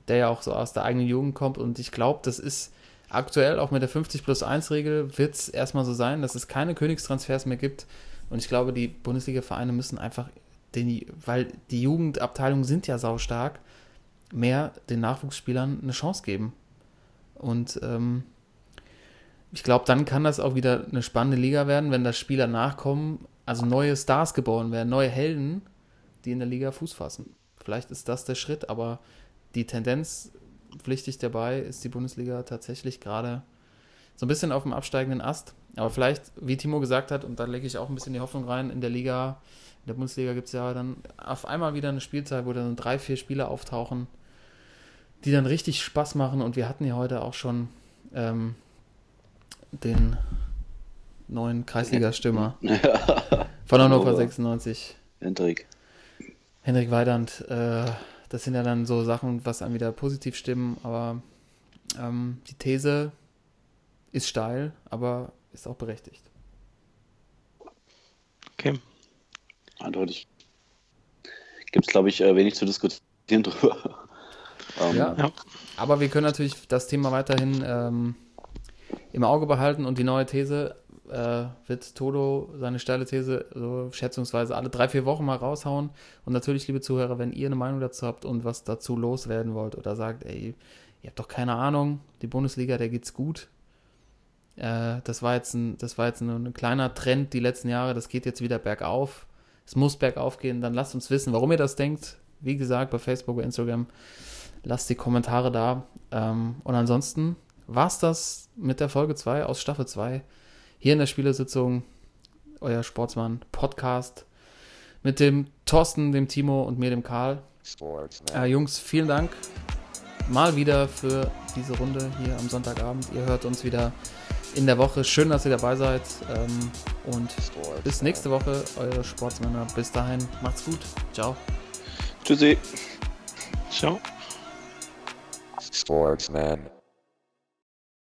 der ja auch so aus der eigenen Jugend kommt. Und ich glaube, das ist aktuell auch mit der 50 plus 1 Regel, wird es erstmal so sein, dass es keine Königstransfers mehr gibt. Und ich glaube, die Bundesliga-Vereine müssen einfach, den, weil die Jugendabteilungen sind ja saustark, mehr den Nachwuchsspielern eine Chance geben. Und ähm, ich glaube, dann kann das auch wieder eine spannende Liga werden, wenn da Spieler nachkommen, also neue Stars geboren werden, neue Helden, die in der Liga Fuß fassen. Vielleicht ist das der Schritt, aber die Tendenz, pflichtig dabei, ist die Bundesliga tatsächlich gerade so ein bisschen auf dem absteigenden Ast. Aber vielleicht, wie Timo gesagt hat, und da lege ich auch ein bisschen die Hoffnung rein, in der Liga, in der Bundesliga gibt es ja dann auf einmal wieder eine Spielzeit, wo dann drei, vier Spieler auftauchen, die dann richtig Spaß machen. Und wir hatten ja heute auch schon ähm, den neuen Kreisliga-Stürmer von Hannover 96. Hendrik. Hendrik Weidand. Äh, das sind ja dann so Sachen, was einem wieder positiv stimmen, aber ähm, die These ist steil, aber ist auch berechtigt. Okay. Eindeutig. Gibt es, glaube ich, äh, wenig zu diskutieren drüber. ähm, ja, ja, aber wir können natürlich das Thema weiterhin ähm, im Auge behalten und die neue These äh, wird Todo seine steile These so schätzungsweise alle drei, vier Wochen mal raushauen. Und natürlich, liebe Zuhörer, wenn ihr eine Meinung dazu habt und was dazu loswerden wollt oder sagt, ey, ihr habt doch keine Ahnung, die Bundesliga, der geht's gut. Äh, das war jetzt, ein, das war jetzt ein, ein kleiner Trend die letzten Jahre, das geht jetzt wieder bergauf. Es muss bergauf gehen, dann lasst uns wissen, warum ihr das denkt. Wie gesagt, bei Facebook, bei Instagram, lasst die Kommentare da. Ähm, und ansonsten war es das mit der Folge 2 aus Staffel 2. Hier in der Spielersitzung, euer Sportsmann Podcast mit dem Thorsten, dem Timo und mir, dem Karl. Äh, Jungs, vielen Dank mal wieder für diese Runde hier am Sonntagabend. Ihr hört uns wieder in der Woche. Schön, dass ihr dabei seid. Ähm, und bis nächste Woche, eure Sportsmänner. Bis dahin, macht's gut. Ciao. Tschüssi. Ciao. Sportsman.